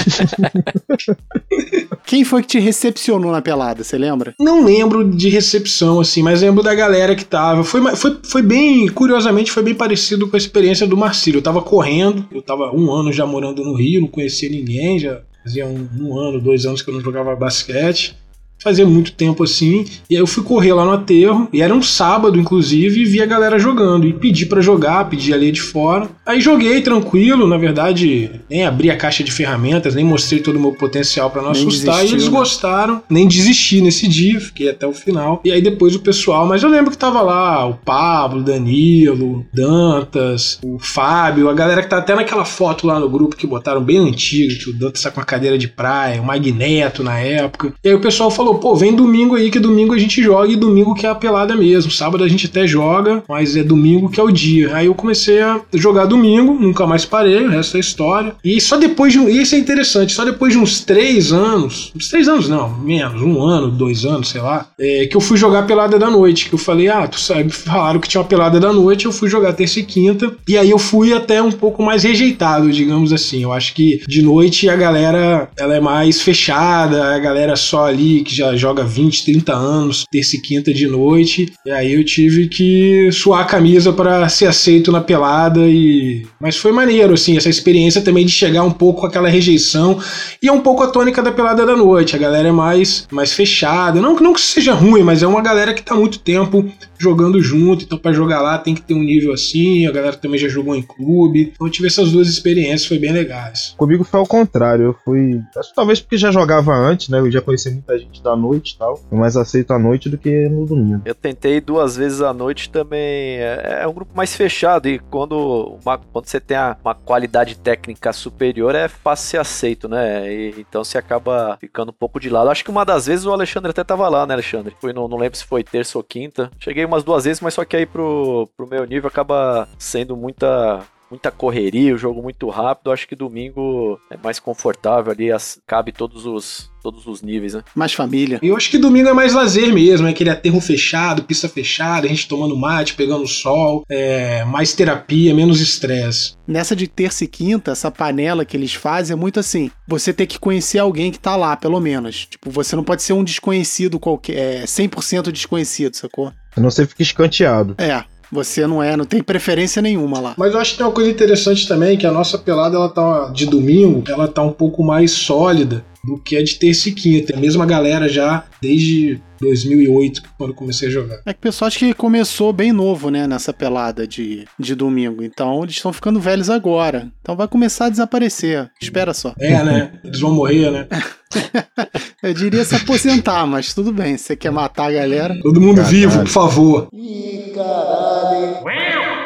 Quem foi que te recepcionou na pelada? Você lembra? Não lembro de recepção, assim, mas lembro da galera que tava. Foi, foi, foi bem, curiosamente, foi bem parecido com a experiência do Marcílio. Eu tava correndo, eu tava um ano já morando no Rio, não conhecia ninguém, já fazia um, um ano, dois anos que eu não jogava basquete. Fazia muito tempo assim, e aí eu fui correr lá no aterro, e era um sábado, inclusive, e vi a galera jogando. E pedi pra jogar, pedi ali de fora. Aí joguei tranquilo, na verdade, nem abri a caixa de ferramentas, nem mostrei todo o meu potencial pra não Nem assustar, e desistiu, eles né? gostaram, nem desisti nesse dia, fiquei até o final. E aí depois o pessoal, mas eu lembro que tava lá o Pablo, Danilo, Dantas, o Fábio, a galera que tá até naquela foto lá no grupo que botaram bem antiga, que o Dantas tá com a cadeira de praia, o Magneto na época. E aí o pessoal falou, pô, vem domingo aí que domingo a gente joga e domingo que é a pelada mesmo. Sábado a gente até joga, mas é domingo que é o dia. Aí eu comecei a jogar domingo, nunca mais parei, o resto é história. E só depois de um. Isso é interessante, só depois de uns três anos, uns três anos não, menos, um ano, dois anos, sei lá, é, que eu fui jogar pelada da noite. Que eu falei, ah, tu sabe, falaram que tinha uma pelada da noite, eu fui jogar terça e quinta. E aí eu fui até um pouco mais rejeitado, digamos assim. Eu acho que de noite a galera ela é mais fechada, a galera só ali que já já joga 20, 30 anos, terça e quinta de noite. E aí eu tive que suar a camisa para ser aceito na pelada e mas foi maneiro assim, essa experiência também de chegar um pouco com aquela rejeição e é um pouco a tônica da pelada da noite. A galera é mais mais fechada, não não que seja ruim, mas é uma galera que tá muito tempo jogando junto, então para jogar lá tem que ter um nível assim, a galera também já jogou em clube. Então eu tive essas duas experiências, foi bem legais. Comigo foi ao contrário, eu fui. Talvez porque já jogava antes, né? Eu já conheci muita gente da noite e tal. Fui mais aceito à noite do que no domingo. Eu tentei duas vezes à noite também. É, é um grupo mais fechado e quando, uma, quando você tem uma qualidade técnica superior é fácil ser aceito, né? E, então você acaba ficando um pouco de lado. Acho que uma das vezes o Alexandre até tava lá, né, Alexandre? Foi no, não lembro se foi terça ou quinta. Cheguei umas duas vezes, mas só que aí pro, pro meu nível acaba sendo muita muita correria, o jogo muito rápido. Acho que domingo é mais confortável ali, as, cabe todos os todos os níveis, né? Mais família. Eu acho que domingo é mais lazer mesmo, é aquele aterro fechado, pista fechada, a gente tomando mate, pegando sol, é, mais terapia, menos estresse. Nessa de terça e quinta, essa panela que eles fazem é muito assim: você tem que conhecer alguém que tá lá, pelo menos. Tipo, você não pode ser um desconhecido qualquer, é, 100% desconhecido, sacou? Não ser fica escanteado. É, você não é, não tem preferência nenhuma lá. Mas eu acho que tem uma coisa interessante também, que a nossa pelada ela tá de domingo, ela tá um pouco mais sólida do que a de terça e quinta. A mesma galera já desde 2008, quando comecei a jogar. É que o pessoal acho que começou bem novo, né, nessa pelada de, de domingo. Então eles estão ficando velhos agora. Então vai começar a desaparecer. Espera só. É, né? Eles vão morrer, né? Eu diria se aposentar, mas tudo bem. Você quer matar a galera. Todo mundo Caralho. vivo, por favor. Ih, caralho.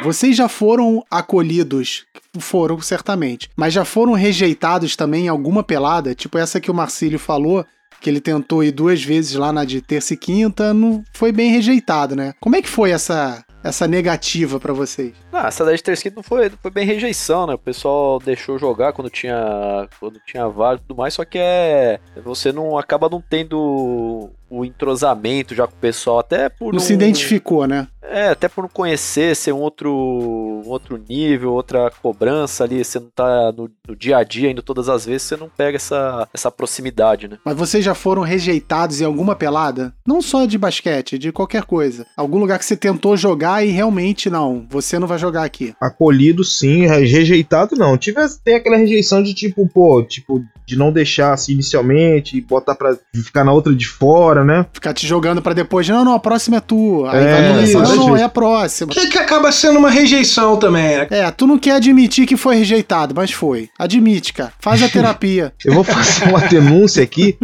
Vocês já foram acolhidos? Foram, certamente. Mas já foram rejeitados também em alguma pelada? Tipo essa que o Marcílio falou, que ele tentou ir duas vezes lá na de terça e quinta, não foi bem rejeitado, né? Como é que foi essa, essa negativa pra vocês? Ah, essa daí de terça e quinta não foi, foi bem rejeição, né? O pessoal deixou jogar quando tinha quando tinha VAR e tudo mais, só que é você não acaba não tendo o entrosamento já com o pessoal, até por Não se identificou, né? É, até por não conhecer, ser um outro, um outro nível, outra cobrança ali, você não tá no, no dia a dia indo todas as vezes, você não pega essa, essa proximidade, né? Mas vocês já foram rejeitados em alguma pelada? Não só de basquete, de qualquer coisa. Algum lugar que você tentou jogar e realmente não, você não vai jogar aqui. Acolhido sim, re- rejeitado não. Tive, tem aquela rejeição de tipo, pô, tipo, de não deixar assim inicialmente, e botar pra ficar na outra de fora, né? Ficar te jogando pra depois, não, não, a próxima é tua. Aí É, vai isso. não, não, é a próxima. Que, que acaba sendo uma rejeição também, né? É, tu não quer admitir que foi rejeitado, mas foi. Admite, cara. Faz a terapia. Eu vou fazer uma denúncia aqui,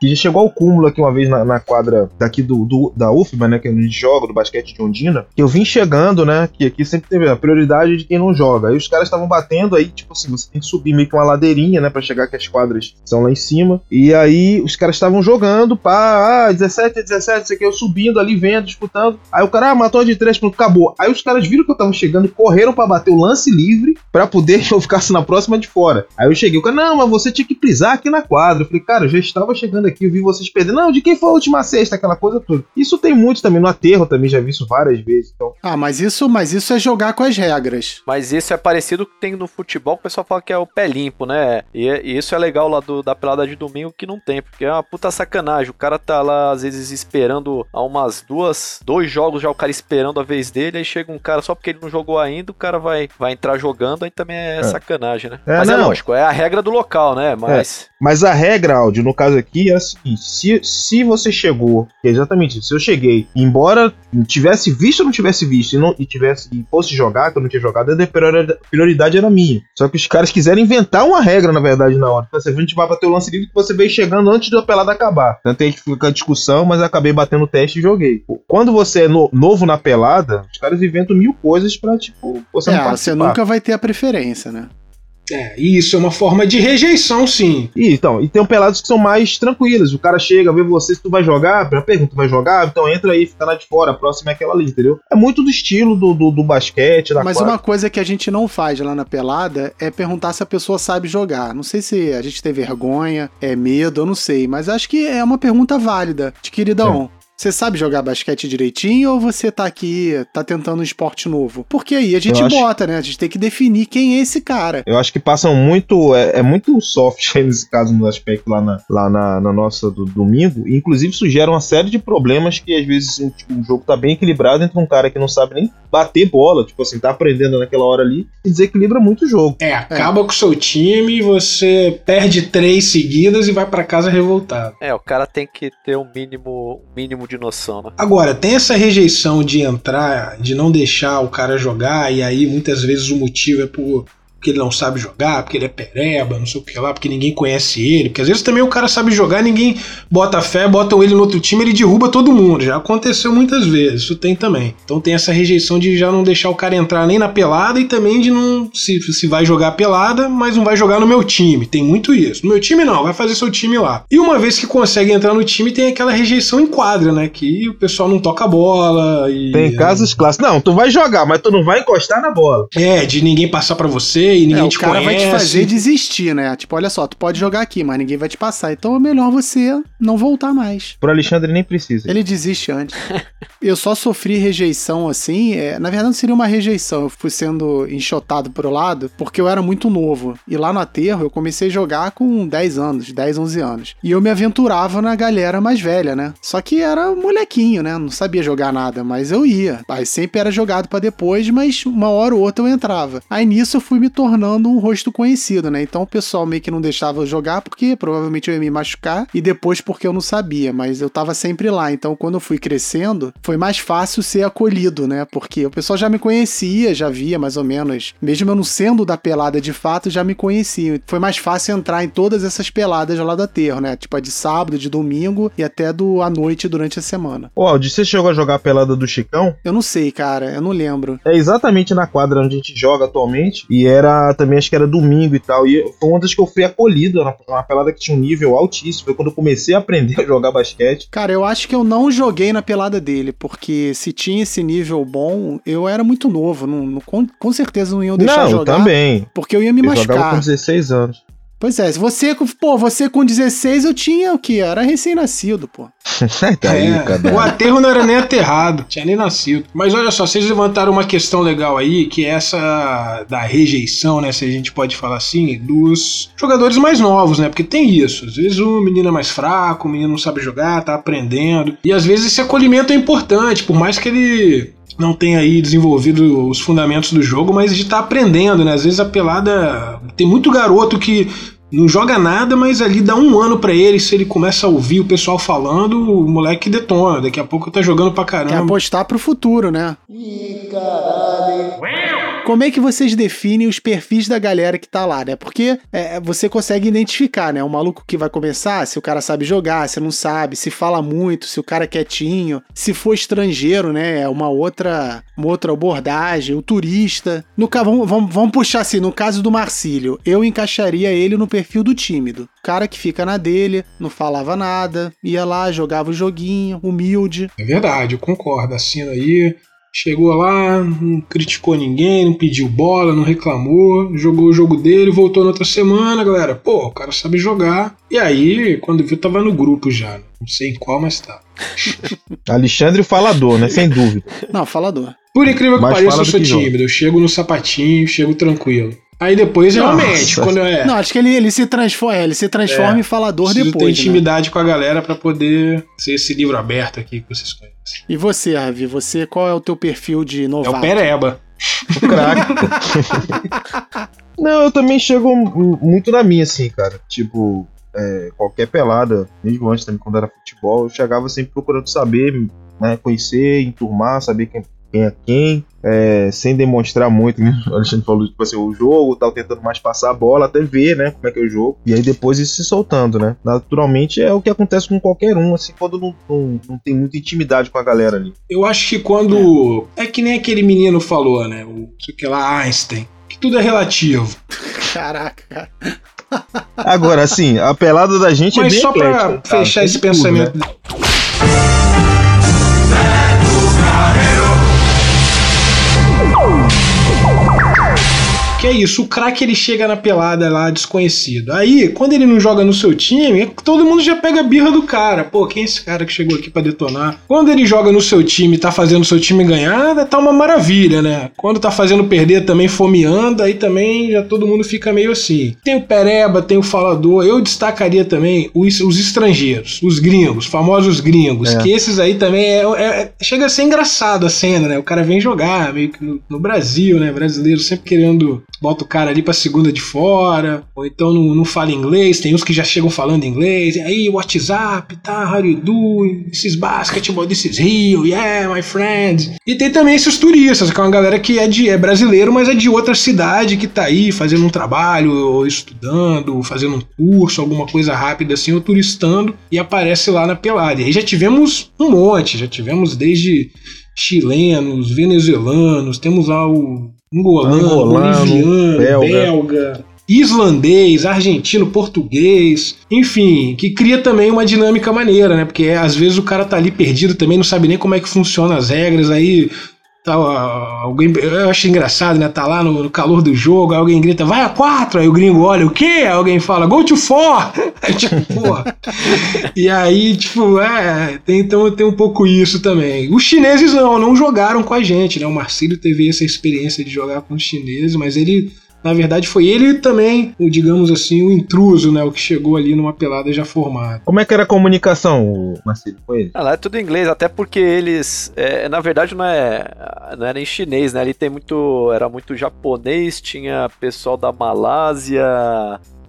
que já chegou ao cúmulo aqui uma vez na, na quadra daqui do, do- da UFBA, né, que a gente joga, do basquete de Ondina, que eu vim chegando, né, que aqui sempre teve a prioridade de quem não joga. Aí os caras estavam batendo, aí, tipo assim, você tem que subir meio que uma ladeirinha, né, pra chegar que as quadras são lá em cima. E aí os caras estavam jogando, pá, ah, 17, 17, isso aqui, eu subindo ali, vendo, disputando. Aí o cara, ah, matou a de três, pronto, acabou. Aí os caras viram que eu tava chegando e correram pra bater o lance livre pra poder que eu ficasse na próxima de fora. Aí eu cheguei, o cara, não, mas você tinha que pisar aqui na quadra. Eu falei, cara, eu já estava chegando aqui, eu vi vocês perder. Não, de quem foi a última sexta, aquela coisa toda. Isso tem muito também, no aterro também, já vi isso várias vezes. Então, Ah, mas isso, mas isso é jogar com as regras. Mas isso é parecido com o que tem no futebol, que o pessoal fala que é o pé limpo, né? E, e isso é legal lá do, da pelada de domingo que não tem, porque é uma puta sacanagem. O cara tá lá, às vezes, esperando há umas duas, dois jogos já o cara esperando a vez dele, aí chega um cara só porque ele não jogou ainda, o cara vai, vai entrar jogando, aí também é, sacanagem, né? É, Mas é não. lógico, é a regra do local, né? Mas. Mas a regra, Aldi, no caso aqui, é a seguinte: se, se você chegou, que é exatamente se eu cheguei, embora tivesse visto ou não tivesse visto, e, não, e tivesse e fosse jogar, que eu não tinha jogado, a prioridade, era minha. Só que os caras quiseram inventar uma regra, na verdade, na hora. Você a gente vai bater o lance livre que você veio chegando antes da pelada acabar. Tanto aí que fica a discussão, mas acabei batendo o teste e joguei. Quando você é no- novo na pelada, os caras inventam mil coisas pra, tipo, você é, não você participar. nunca vai ter a preferência, né? É, isso é uma forma de rejeição, sim. E, então, e tem peladas que são mais tranquilas. O cara chega, vê você, se tu vai jogar, já pergunta, tu vai jogar? Então entra aí, fica lá de fora, a próxima é aquela ali, entendeu? É muito do estilo do, do, do basquete, da Mas quadra. uma coisa que a gente não faz lá na pelada é perguntar se a pessoa sabe jogar. Não sei se a gente tem vergonha, é medo, eu não sei. Mas acho que é uma pergunta válida. De queridão, Você sabe jogar basquete direitinho ou você tá aqui, tá tentando um esporte novo? Porque aí a gente Eu acho- bota, né? A gente tem que definir quem é esse cara. Eu acho que passam muito. É, é muito soft aí nesse caso, no aspecto lá na, lá na, na nossa do domingo. E, inclusive, isso gera uma série de problemas que às vezes um, tipo, um jogo tá bem equilibrado entre um cara que não sabe nem bater bola, tipo assim, tá aprendendo naquela hora ali, e desequilibra muito o jogo. É, acaba com o seu time, você perde três seguidas e vai pra casa revoltado. É, o cara tem que ter um mínimo, um mínimo de noção, né? Agora, tem essa rejeição de entrar, de não deixar o cara jogar, e aí muitas vezes o motivo é por porque ele não sabe jogar, porque ele é pereba, não sei o que lá, porque ninguém conhece ele. Porque às vezes também o cara sabe jogar, ninguém bota fé, botam ele no outro time, ele derruba todo mundo. Já aconteceu muitas vezes, isso tem também. Então tem essa rejeição de já não deixar o cara entrar nem na pelada e também de não se, se vai jogar pelada, mas não vai jogar no meu time. Tem muito isso. No meu time não, vai fazer seu time lá. E uma vez que consegue entrar no time, tem aquela rejeição em quadra, né? Que o pessoal não toca a bola e. Tem casos clássicos. Não, tu vai jogar, mas tu não vai encostar na bola. É, de ninguém passar pra você e ninguém É, o te cara vai te conhece. fazer desistir, né? Tipo, olha só, tu pode jogar aqui, mas ninguém vai te passar. Então é melhor você não voltar mais. Pro Alexandre nem precisa. Ele desiste antes. eu só sofri rejeição assim. é, na verdade, não seria uma rejeição. Eu fui sendo enxotado pro lado porque eu era muito novo. E lá no aterro eu comecei a jogar com 10 anos, 10, 11 anos. E eu me aventurava na galera mais velha, né? Só que era molequinho, né? Não sabia jogar nada, mas eu ia. Aí sempre era jogado pra depois, mas uma hora ou outra eu entrava. Aí nisso eu fui me tornando um rosto conhecido, né? Então o pessoal meio que não deixava eu jogar porque provavelmente eu ia me machucar e depois porque eu não sabia, mas eu tava sempre lá. Então quando eu fui crescendo, foi mais fácil ser acolhido, né? Porque o pessoal já me conhecia, já via mais ou menos, mesmo eu não sendo da pelada de fato, já me conheciam. Foi mais fácil entrar em todas essas peladas lá do aterro, né? Tipo a de sábado, de domingo e até do à noite durante a semana. Ô, Aldi, você chegou a jogar a pelada do Chicão? Eu não sei, cara, eu não lembro. É exatamente na quadra onde a gente joga atualmente. E era também, acho que era domingo e tal. E foi uma das que eu fui acolhido. Era uma pelada que tinha um nível altíssimo. Foi quando eu comecei a aprender a jogar basquete. Cara, eu acho que eu não joguei na pelada dele, porque se tinha esse nível bom, eu era muito novo. Não, não- com, com certeza não iam deixar não, jogar. também. Porque eu ia me Eu jogava machucar. com 16 anos. Pois é, se você, com- pô, você com 16 eu tinha o quê? Eu era recém-nascido, pô. tá aí, É, o aterro não era nem aterrado, tinha nem nascido. Mas olha só, vocês levantaram uma questão legal aí, que é essa da rejeição, né? Se a gente pode falar assim, dos jogadores mais novos, né? Porque tem isso. Às vezes o menino é mais fraco, o menino não sabe jogar, tá aprendendo. E às vezes esse acolhimento é importante, por mais que ele não tenha aí desenvolvido os fundamentos do jogo, mas de estar aprendendo, né? Às vezes a pelada. Tem muito garoto que não joga nada, mas ali dá um ano pra ele. Se ele começa a ouvir o pessoal falando, o moleque detona. Daqui a pouco tá jogando pra Quer caramba. apostar pro futuro, né? Ih, caralho. Como é que vocês definem os perfis da galera que tá lá, né? Porque é, você consegue identificar, né? O maluco que vai começar, se o cara sabe jogar, se não sabe, se fala muito, se o cara é quietinho, se for estrangeiro, né? É uma outra, uma outra abordagem, o turista. No, vamos, vamos, vamos puxar assim, no caso do Marcílio, eu encaixaria ele no perfil do tímido. Cara que fica na dele, não falava nada, ia lá, jogava o joguinho, humilde. É verdade, eu concordo. Assina aí. Chegou lá, não criticou ninguém, não pediu bola, não reclamou, jogou o jogo dele, voltou na outra semana, galera. Pô, o cara sabe jogar. E aí, quando viu, tava no grupo já. Não sei em qual, mas tá. Alexandre Falador, né? Sem dúvida. Não, falador. Por incrível que pareça, eu do sou joga. tímido. Eu chego no sapatinho, chego tranquilo. Aí depois, Nossa. realmente, quando eu é. Não, acho que ele, ele se transforma, é, ele se transforma É. em falador depois. né? intimidade com a galera pra poder ser esse livro aberto aqui que vocês conhecem. E você, Ravi, você, qual é o teu perfil de É novato? o Pereba. O craque. Não, eu também chego muito na minha, assim, cara. Tipo, é, qualquer pelada, mesmo antes também, quando era futebol, eu chegava sempre procurando saber, né, conhecer, enturmar, saber quem, quem é quem, é, sem demonstrar muito, né? O Alexandre falou, tipo assim, o jogo, tal, tentando mais passar a bola, até ver, né, como é que é o jogo, e aí depois isso se soltando, né. Naturalmente é o que acontece com qualquer um, assim, quando não, não, não tem muita intimidade com a galera ali. Eu acho que quando. É. que nem aquele menino falou, né? O sei que lá, Einstein. Que tudo é relativo. Caraca, cara. Agora, assim, a pelada da gente é Mas bem só pra eclética, fechar tem esse tudo, pensamento. né? Que é isso, o craque ele chega na pelada lá desconhecido. Aí, quando ele não joga no seu time, todo mundo já pega a birra do cara. Pô, quem é esse cara que chegou aqui pra detonar? Quando ele joga no seu time e tá fazendo o seu time ganhar, tá uma maravilha, né? Quando tá fazendo perder também fomeando, aí também já todo mundo fica meio assim. Tem o Pereba, tem o Falador. Eu destacaria também os, os estrangeiros, os gringos, famosos gringos, É. que esses aí também é, é- chega a ser engraçado a cena, né? O cara vem jogar meio que no, no Brasil, né? Brasileiro sempre querendo bota o cara ali pra segunda de fora, ou então não, não fala inglês, tem uns que já chegam falando inglês, e aí, WhatsApp, tá, how you do, this is basketball, this is Rio, yeah, my friend. E tem também esses turistas, que é uma galera que é, de, é brasileiro, mas é de outra cidade que tá aí fazendo um trabalho, ou estudando, ou fazendo um curso, alguma coisa rápida assim, ou turistando, e aparece lá na pelada. E aí já tivemos um monte, já tivemos desde chilenos, venezuelanos, temos lá o angolano, Angolano, boliviano, belga. belga. islandês, argentino, português, enfim, que cria também uma dinâmica maneira, né? Porque às vezes o cara tá ali perdido também, não sabe nem como é que funcionam as regras, aí tá, alguém, eu acho engraçado, né? Tá lá no, no calor do jogo, alguém grita, vai a quatro, aí o gringo olha, o quê? Alguém fala, go to four! Aí, tipo, porra. E aí, tipo, é, tem, então tem um pouco isso também. Os chineses não, não jogaram com a gente, né? O Marcílio teve essa experiência de jogar com os chineses, mas ele, na verdade, foi ele também, o, digamos assim, o intruso, né? O que chegou ali numa pelada já formada. Como é que era a comunicação, o Marcelo, com ele? Ah, lá é tudo em inglês, até porque eles, é, na verdade, não é, não era em chinês, né? Ali tem muito, era muito japonês, tinha pessoal da Malásia,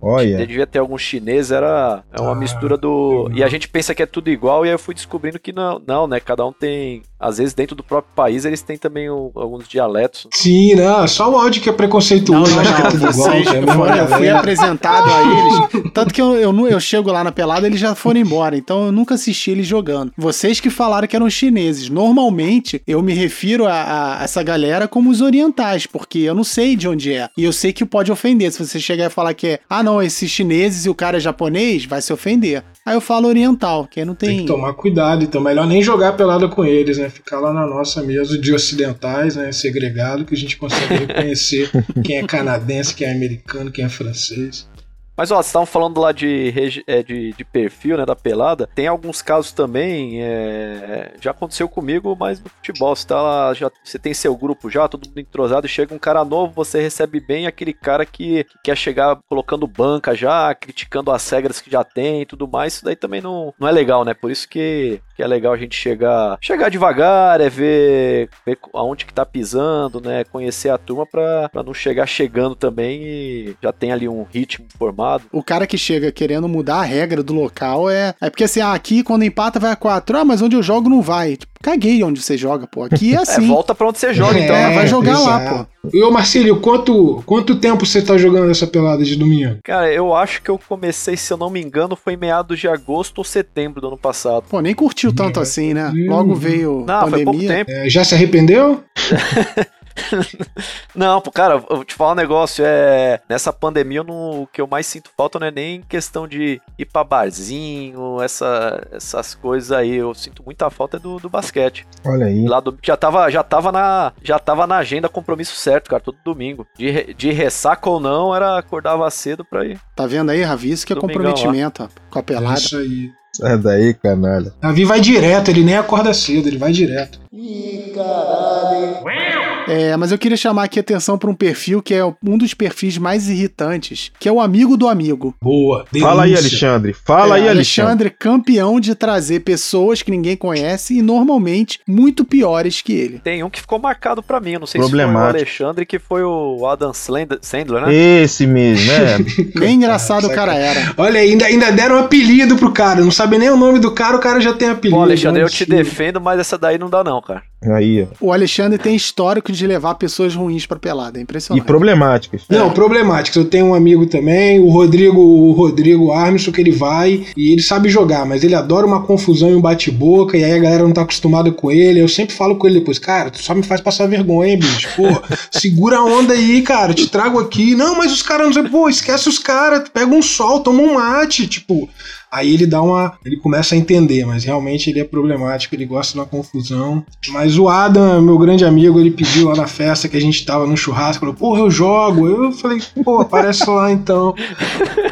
Olha, devia ter algum chinês, era é uma Ah, mistura do. E a gente pensa que é tudo igual, e aí eu fui descobrindo que não, não, né? Cada um tem. Às vezes dentro do próprio país eles têm também o- alguns dialetos. Sim, não, só o áudio que é Não, preconceituoso, não, acho que é não. tudo igual. Foram- eu fui apresentado a eles. Tanto que eu, eu, eu chego lá na pelada, eles já foram embora. Então eu nunca assisti eles jogando. Vocês que falaram que eram chineses. Normalmente eu me refiro a, a essa galera como os orientais, porque eu não sei de onde é. E eu sei que pode ofender. Se você chegar e falar que é, ah, não, esses chineses e o cara é japonês, vai se ofender. Aí eu falo oriental, que aí não Tem tem. que tomar cuidado, então melhor nem jogar pelada com eles, né? Ficar lá na nossa mesa de ocidentais, né? Segregado, que a gente consegue reconhecer quem é canadense, quem é americano, quem é francês. Mas ó, vocês estavam falando lá de, é, de, de perfil, né, da pelada. Tem alguns casos também, é, já aconteceu comigo, mas no futebol, você tá lá, já, você tem seu grupo já, todo mundo entrosado, chega um cara novo, você recebe bem aquele cara que, que quer chegar colocando banca já, criticando as regras que já tem e tudo mais, isso daí também não, não é legal, né? Por isso que, que é legal a gente chegar, chegar devagar, é ver, ver aonde que tá pisando, né? Conhecer a turma pra, não chegar chegando também e já tem ali um ritmo formado. O cara que chega querendo mudar a regra do local é. É porque assim, ah, aqui quando empata vai a 4. Ah, mas onde eu jogo não vai. Tipo, caguei onde você joga, pô. Aqui é É, assim. volta pra onde você joga, então. É, né? vai jogar lá, exato. E ô Marcílio, quanto, quanto tempo você tá jogando essa pelada de domingo? Cara, eu acho que eu comecei, se eu não me engano, foi em meados de agosto ou setembro do ano passado. Pô, nem curtiu tanto assim, né? Logo veio Não, foi pouco pandemia. tempo. É, já se arrependeu? Não, cara, eu vou te falar um negócio, é... Nessa pandemia, não- o que eu mais sinto falta não é nem questão de ir pra barzinho, essa, essas coisas aí. Eu sinto muita falta do, do basquete. olha aí. Lá do, já, tava, já, tava na, já tava na agenda compromisso certo, cara, todo domingo. De, de ressaca ou não, era acordava cedo pra ir. Tá vendo aí, Ravi? Isso que é Domingão, comprometimento ó, com a pelada. Isso aí. Sai daí, canalha. Davi vai direto, ele nem acorda cedo, ele vai direto. É, mas eu queria chamar aqui a atenção para um perfil que é um dos perfis mais irritantes, que é o amigo do amigo. Boa. Fala aí. Alexandre. Fala É, aí, Alexandre. Alexandre, campeão de trazer pessoas que ninguém conhece e normalmente muito piores que ele. Tem um que ficou marcado pra mim, eu não sei se foi o. Alexandre, que foi o Adam Sandler, né? Esse mesmo, né? Bem engraçado o cara era. Olha, ainda, ainda deram um apelido pro cara. Não sabe nem o nome do cara, o cara já tem apelido. Pô, Alexandre, eu te defendo, mas essa daí não dá não, cara. Aí. O Alexandre tem histórico de levar pessoas ruins pra pelada. É E impressionante. problemáticas. Não, problemáticos. Eu tenho um amigo também, o Rodrigo, o Rodrigo Armstrong, que ele vai e ele sabe jogar, mas ele adora uma confusão e um bate-boca, e aí a galera não tá acostumada com ele. Eu sempre falo com ele depois, cara, tu só me faz passar vergonha, hein, bicho. Pô, segura a onda aí, cara, te trago aqui. Não, mas os caras não sei, pô, esquece os caras, pega um sol, toma um mate, tipo. Aí ele dá uma. ele começa a entender, mas realmente ele é problemático, ele gosta de uma confusão. Mas o Adam, meu grande amigo, ele pediu lá na festa que a gente tava no churrasco, falou, porra, eu jogo. Eu falei, pô, aparece lá então.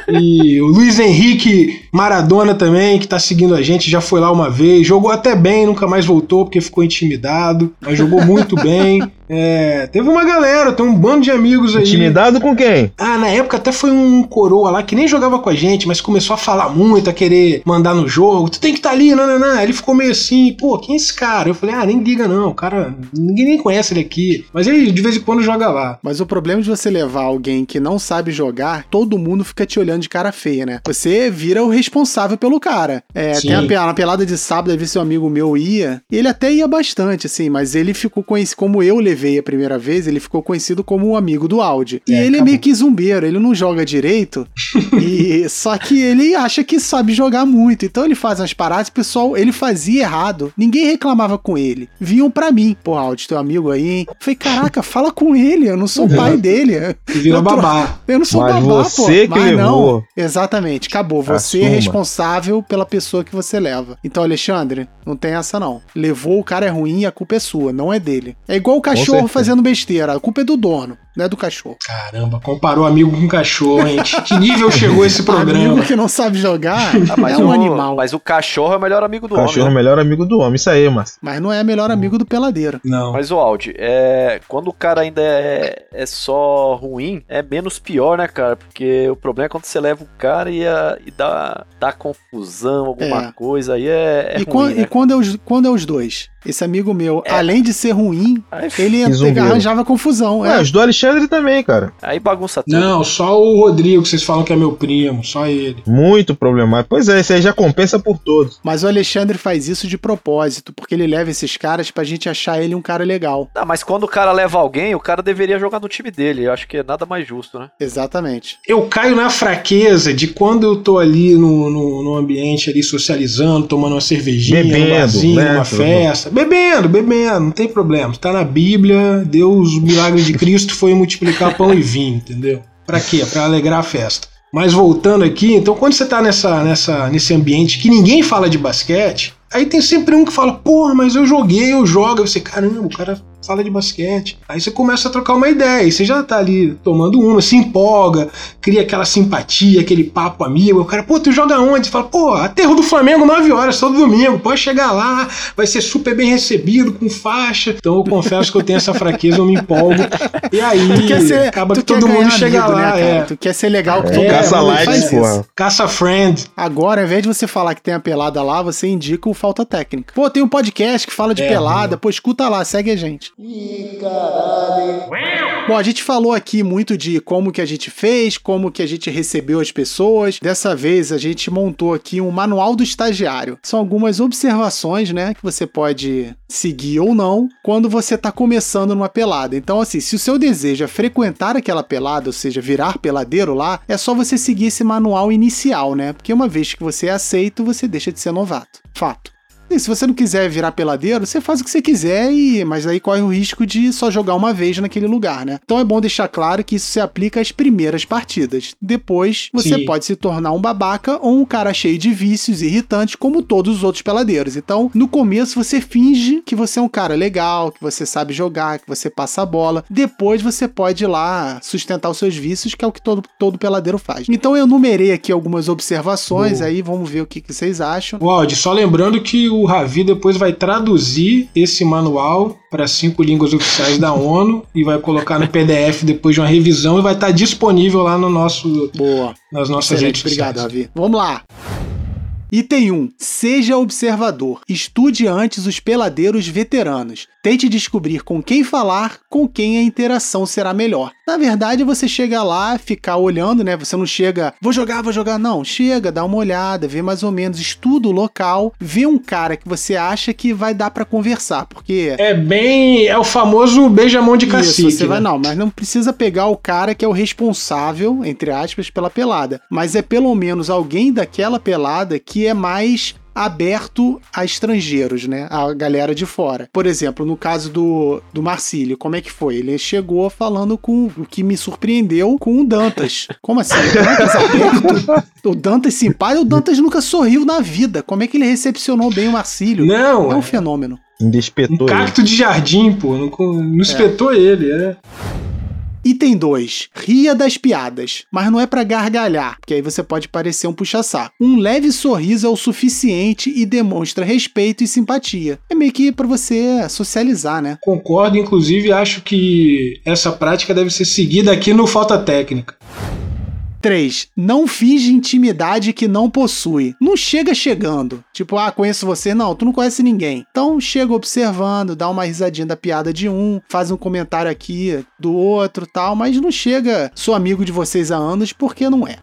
E o Luiz Henrique Maradona também, que tá seguindo a gente, já foi lá uma vez, jogou até bem, nunca mais voltou porque ficou intimidado, mas jogou muito bem. É, teve uma galera, tem um bando de amigos aí. Intimidado com quem? Ah, na época até foi um coroa lá que nem jogava com a gente, mas começou a falar muito, a querer mandar no jogo. Tu tem que estar tá ali, não, não, não. Ele ficou meio assim, pô, quem é esse cara? Eu falei, ah, nem liga não, o cara, ninguém nem conhece ele aqui. Mas ele de vez em quando joga lá. Mas o problema de você levar alguém que não sabe jogar, todo mundo fica te olhando de cara feia, né? Você vira o responsável pelo cara. É, Sim. tem a, pe- na pelada de sábado, às vezes seu amigo meu ia, ele até ia bastante, assim, mas ele ficou conhecido, como eu levei a primeira vez, ele ficou conhecido como um amigo do Audi. E É, ele é acabou. meio que zumbeiro, ele não joga direito, e só que ele acha que sabe jogar muito, então ele faz umas paradas, o pessoal, ele fazia errado, ninguém reclamava com ele. Vinham pra mim, pô, Audi, teu amigo aí, hein? Eu falei, caraca, fala com ele, eu não sou o pai dele. E vira babá. Eu não sou Mas babá, você pô. que Mas levou. não. Exatamente, acabou. Você é. Responsável pela pessoa que você leva. Então, Alexandre, não tem essa não. Levou o cara é ruim, a culpa é sua, não é dele. É igual o cachorro fazendo besteira, a culpa é do dono, não é do cachorro. Caramba, comparou amigo com cachorro, hein? Que nível chegou esse programa? Amigo que não sabe jogar Ah, é um o, animal. mas o cachorro é o melhor amigo do Cachorro é homem. o né? melhor amigo do homem. Isso aí, mas Mas não é melhor amigo do peladeiro. Não. Mas o Audi, é, quando o cara ainda é, é só ruim, é menos pior, né, cara? Porque o problema é quando você leva o cara e, a- e dá, dá confusão, alguma É. coisa, aí é, é e, ruim, quan- né? e quando, é os, quando é os dois? Esse amigo meu, É. além de ser ruim, ele arranjava confusão. Ué, É. os do Alexandre também, cara. aí bagunça tudo. Não, só o Rodrigo, que vocês falam que é meu primo, só ele. Muito problemático. Pois é, esse aí já compensa por todos. Mas o Alexandre faz isso de propósito, porque ele leva esses caras pra gente achar ele um cara legal. Não, mas quando o cara leva alguém, o cara deveria jogar no time dele. Eu acho que é nada mais justo, né? Exatamente. Eu caio na fraqueza de quando eu tô ali no, no, no ambiente ali socializando, tomando uma cervejinha, Bebendo, um barzinho, né? uma festa. Bebendo, bebendo, não tem problema. Tá na Bíblia, Deus, o milagre de Cristo foi multiplicar pão e vinho, entendeu? Pra quê? Pra alegrar a festa. Mas voltando aqui, então quando você tá nessa, nessa, nesse ambiente que ninguém fala de basquete, aí tem sempre um que fala, porra, mas eu joguei, eu jogo. Aí você, caramba, o cara fala de basquete. Aí você começa a trocar uma ideia, e você já tá ali tomando uma, se empolga, cria aquela simpatia, aquele papo amigo. O cara, pô, tu joga onde? Você fala, pô, aterro do Flamengo, 9 horas, todo domingo. Pode chegar lá, vai ser super bem recebido, com faixa. Então eu confesso que eu tenho essa fraqueza, eu me empolgo. E aí ser, acaba que todo mundo chega amigo, lá. né, é. Tu quer ser legal com É, todo Caça mundo. likes, porra. Caça friend. Agora, ao invés de você falar que tem a pelada lá, você indica o Falta Técnica. Pô, tem um podcast que fala de É, pelada. Pô, escuta lá, segue a gente. Bom, a gente falou aqui muito de como que a gente fez, como que a gente recebeu as pessoas. Dessa vez a gente montou aqui um manual do estagiário. São algumas observações, né, que você pode seguir ou não quando você tá começando numa pelada. Então, assim, se o seu desejo é frequentar aquela pelada, ou seja, virar peladeiro lá, é só você seguir esse manual inicial, né? Porque uma vez que você é aceito, você deixa de ser novato. Fato. E se você não quiser virar peladeiro, você faz o que você quiser, e mas aí corre o risco de só jogar uma vez naquele lugar, né? Então é bom deixar claro que isso se aplica às primeiras partidas. Depois, você Sim. pode se tornar um babaca ou um cara cheio de vícios irritantes, como todos os outros peladeiros. Então, no começo, você finge que você é um cara legal, que você sabe jogar, que você passa a bola. Depois, você pode ir lá sustentar os seus vícios, que é o que todo, todo peladeiro faz. Então, eu numerei aqui algumas observações, Boa. aí vamos ver o que, que vocês acham. O Aldi, só lembrando que o Ravi depois vai traduzir esse manual para cinco línguas oficiais da ONU e vai colocar no PDF depois de uma revisão e vai estar disponível lá no nosso, Boa. nas nossas Excelente, redes obrigado, sociais. Ravi. Vamos lá. Item 1. Seja observador. Estude antes os peladeiros veteranos. Tente descobrir com quem falar, com quem a interação será melhor. Na verdade, você chega lá, ficar olhando, né? Você não chega, vou jogar, vou jogar. Não, chega, dá uma olhada, vê mais ou menos, estuda o local, vê um cara que você acha que vai dar pra conversar, porque É bem. É o famoso beijamão de cacique. isso, você vai né? não, mas não precisa pegar o cara que é o responsável, entre aspas, pela pelada. Mas é pelo menos alguém daquela pelada que é mais aberto a estrangeiros, né? A galera de fora. Por exemplo, no caso do, do Marcílio, como é que foi? Ele chegou falando com o que me surpreendeu com o Dantas. Como assim? O Dantas aberto? O Dantas simpático? O Dantas nunca sorriu na vida. Como é que ele recepcionou bem o Marcílio? Não, É um é fenômeno. Ainda espetou um ele. cacto de jardim, pô. Não, não espetou ele, é. Item 2. Ria das piadas. Mas não é pra gargalhar, porque aí você pode parecer um puxa-saco. Um leve sorriso é o suficiente e demonstra respeito e simpatia. É meio que pra você socializar, né? Concordo, inclusive acho que essa prática deve ser seguida aqui no Falta Técnica. 3. Não finge intimidade que não possui. Não chega chegando. Tipo, ah, conheço você. Não, tu não conhece ninguém. Então chega observando, dá uma risadinha da piada de um, faz um comentário aqui do outro tal, mas não chega, sou amigo de vocês há anos, porque não é.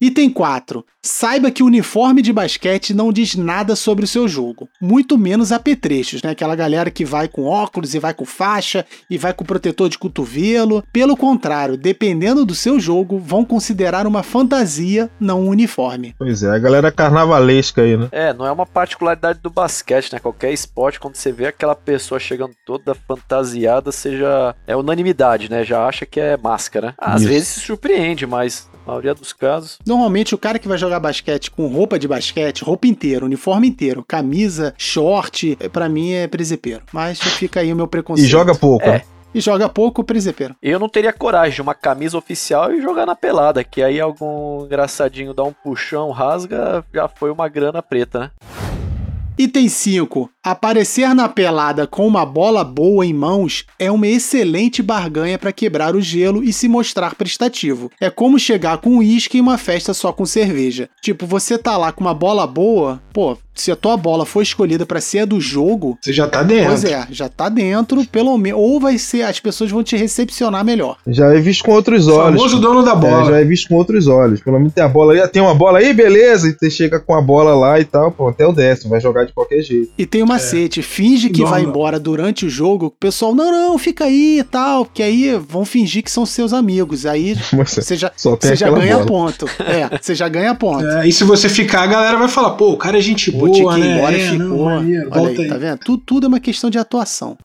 Item 4. Saiba que o uniforme de basquete não diz nada sobre o seu jogo. Muito menos apetrechos, né? Aquela galera que vai com óculos e vai com faixa e vai com protetor de cotovelo. Pelo contrário, dependendo do seu jogo, vão considerar uma fantasia, não um uniforme. Pois é, a galera carnavalesca aí, né? É, não é uma particularidade do basquete, né? Qualquer esporte, quando você vê aquela pessoa chegando toda fantasiada, seja. É unanimidade, né? Já acha que é máscara. Às Isso. vezes se surpreende, mas na maioria dos casos. Normalmente o cara que vai jogar basquete com roupa de basquete, roupa inteira, uniforme inteiro, camisa, short, é, pra mim é presepeiro. Mas fica aí o meu E preconceito. joga pouco. É. né? E joga pouco, presepeiro. Eu não teria coragem de uma camisa oficial e jogar na pelada, que aí algum engraçadinho dá um puxão, rasga, já foi uma grana preta, né? Item 5. Aparecer na pelada com uma bola boa em mãos é uma excelente barganha para quebrar o gelo e se mostrar prestativo. É como chegar com uísque em uma festa só com cerveja. Tipo, você tá lá com uma bola boa, pô, se a tua bola for escolhida para ser a do jogo, Você já tá dentro. pois é, já tá dentro, pelo menos, ou vai ser, as pessoas vão te recepcionar melhor. Já é visto com outros O olhos. famoso dono da É, bola. já é visto com outros olhos. Pelo menos tem a bola aí. ah, Tem uma bola aí, beleza. E você chega com a bola lá e tal. Pô, até o décimo. Vai jogar de qualquer jeito. E tem o macete, finge que Igual, vai não. embora durante o jogo, o pessoal, não, não, fica aí e tal, que aí vão fingir que são seus amigos. Aí você já, você já ganha bola. ponto. É, você já ganha ponto. É, e se você ficar, a galera vai falar, pô, o cara é gente boa, né? embora É, não, ficou. maneiro, Olha volta aí, tá vendo? Tudo, tudo é uma questão de atuação.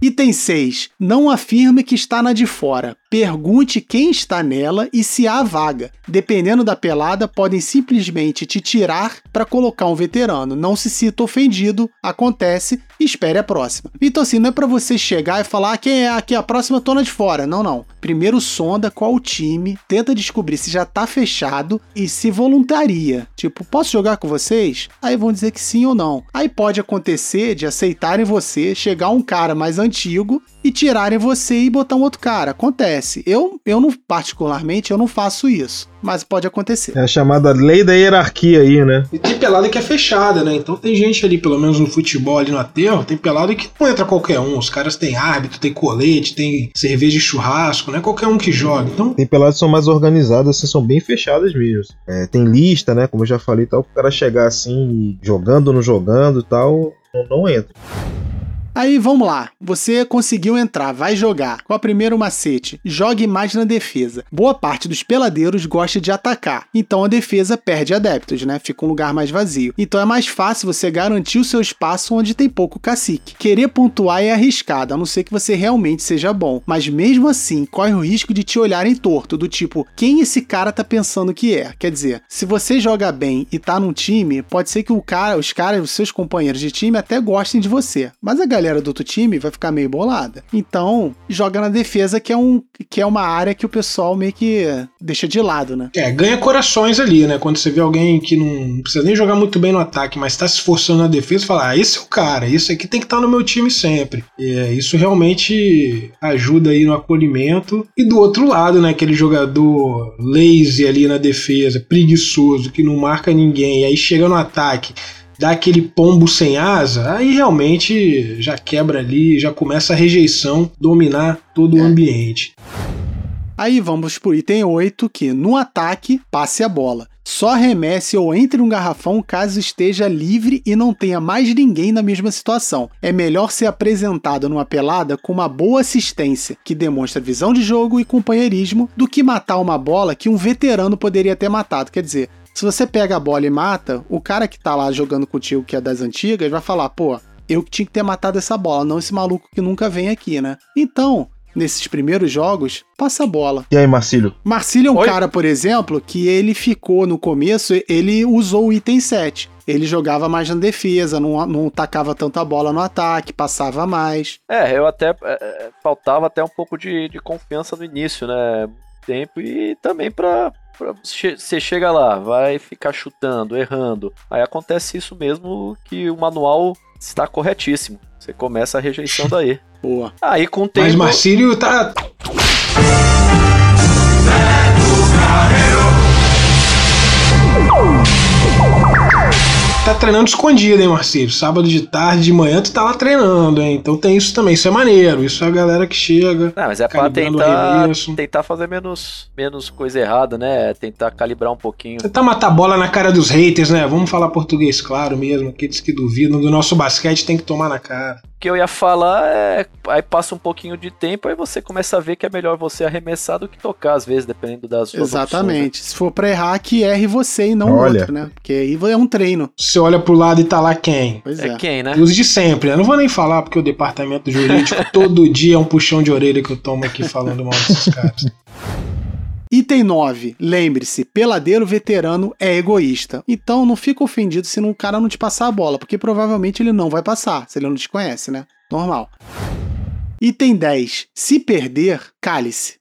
Item 6. Não afirme que está na de fora. Pergunte quem está nela e se há vaga. Dependendo da pelada, podem simplesmente te tirar para colocar um veterano. Não se sinta ofendido, acontece, espere a próxima. Então assim, não é para você chegar e falar "Ah, quem é aqui a próxima tô na de fora. Não, não. Primeiro sonda qual o time, tenta descobrir se já tá fechado e se voluntaria. Tipo, posso jogar com vocês? Aí vão dizer que sim ou não. Aí pode acontecer de aceitarem você, chegar um cara mais antigo e tirarem você e botar um outro cara. Acontece. Eu, eu não, particularmente, eu não faço isso. Mas pode acontecer. É a chamada lei da hierarquia aí, né? E tem pelada que é fechada, né? Então tem gente ali, pelo menos no futebol ali no aterro, tem pelada que não entra qualquer um. Os caras têm árbitro, tem colete, tem cerveja de churrasco, não é qualquer um que joga. Então, Tem peladas que são mais organizadas, assim, são bem fechadas mesmo. É, tem lista, né? Como eu já falei tal. O cara chegar assim, jogando, não jogando e tal, não, não entra. Aí vamos lá, você conseguiu entrar, vai jogar. Qual é o primeiro macete? Jogue mais na defesa. Boa parte dos peladeiros gosta de atacar, então a defesa perde adeptos, né? Fica um lugar mais vazio. Então é mais fácil você garantir o seu espaço onde tem pouco cacique. Querer pontuar é arriscado, a não ser que você realmente seja bom. Mas mesmo assim, corre o risco de te olharem torto, do tipo, quem esse cara tá pensando que é? Quer dizer, se você joga bem e tá num time, pode ser que o cara, os caras, os seus companheiros de time até gostem de você. Mas a galera do outro time vai ficar meio bolada. Então, joga na defesa, que é, um, que é uma área que o pessoal meio que deixa de lado, né? é, ganha corações ali, né? Quando você vê alguém que não precisa nem jogar muito bem no ataque, mas tá se esforçando na defesa, fala, ah, esse é o cara, isso aqui tem que estar no meu time sempre. É, isso realmente ajuda aí no acolhimento. E do outro lado, né? Aquele jogador lazy ali na defesa, preguiçoso, que não marca ninguém, e aí chega no ataque dá aquele pombo sem asa, aí realmente já quebra ali, já começa a rejeição dominar todo o ambiente. Aí vamos pro item 8, que no ataque, passe a bola. Só arremesse ou entre um garrafão caso esteja livre e não tenha mais ninguém na mesma situação. É melhor ser apresentado numa pelada com uma boa assistência, que demonstra visão de jogo e companheirismo, do que matar uma bola que um veterano poderia ter matado. Quer dizer, Se você pega a bola e mata, o cara que tá lá jogando contigo, que é das antigas, vai falar, pô, eu que tinha que ter matado essa bola, não esse maluco que nunca vem aqui, né? Então, nesses primeiros jogos, passa a bola. E aí, Marcílio? Marcílio é um Oi? cara, por exemplo, que ele ficou no começo, ele usou o item 7. Ele jogava mais na defesa, não, não tacava tanta bola no ataque, passava mais. É, eu até. é, é, faltava até um pouco de, de confiança no início, né? Tempo e também pra. Você chega lá, vai ficar chutando, errando. Aí acontece isso mesmo que o manual está corretíssimo. Você começa a rejeição daí. Boa. Aí com o tempo. Mas Marcílio tá. Tá treinando escondido, hein, Marcílio? Sábado de tarde, de manhã, tu tá lá treinando, hein? Então tem isso também, isso é maneiro. Isso é a galera que chega. Não, mas é pra tentar, tentar fazer menos, menos coisa errada, né? Tentar calibrar um pouquinho. Tentar matar bola na cara dos haters, né? Vamos falar português claro mesmo. Aqueles que duvidam do nosso basquete tem que tomar na cara. O que eu ia falar é. Aí passa um pouquinho de tempo, aí você começa a ver que é melhor você arremessar do que tocar, às vezes, dependendo das suas opções, né? Exatamente. Se for pra errar, que erre você e não o Olha. outro, né? Porque aí é um treino. Você olha pro lado e tá lá quem? Pois É é. quem, né? Os de sempre, né? Não vou nem falar porque o departamento jurídico todo dia é um puxão de orelha que eu tomo aqui falando mal desses caras. Item 9. Lembre-se, peladeiro veterano é egoísta. Então não fica ofendido se o cara não te passar a bola, porque provavelmente ele não vai passar, se ele não te conhece, né? Normal. Item 10. Se perder, cale-se.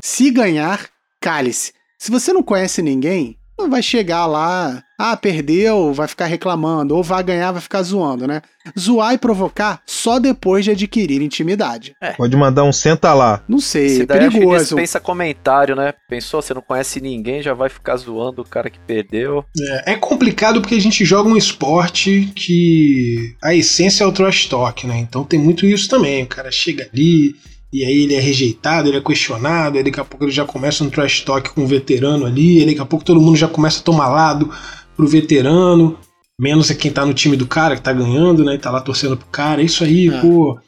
Se ganhar, cale-se. Se você não conhece ninguém, não vai chegar lá, ah, perdeu, vai ficar reclamando, ou vai ganhar, vai ficar zoando, né? Zoar e provocar só depois de adquirir intimidade. Pode mandar um senta lá. Não sei, Esse é daí perigoso. dispensa comentário, né? Pensou, você não conhece ninguém, já vai ficar zoando o cara que perdeu. É, é complicado porque a gente joga um esporte que a essência é o trash talk, né? Então tem muito isso também. O cara chega ali e aí ele é rejeitado, ele é questionado, aí daqui a pouco ele já começa um trash talk com um veterano ali, aí daqui a pouco todo mundo já começa a tomar lado pro veterano. Menos é quem tá no time do cara, que tá ganhando, né? E tá lá torcendo pro cara. Isso aí, É. pô.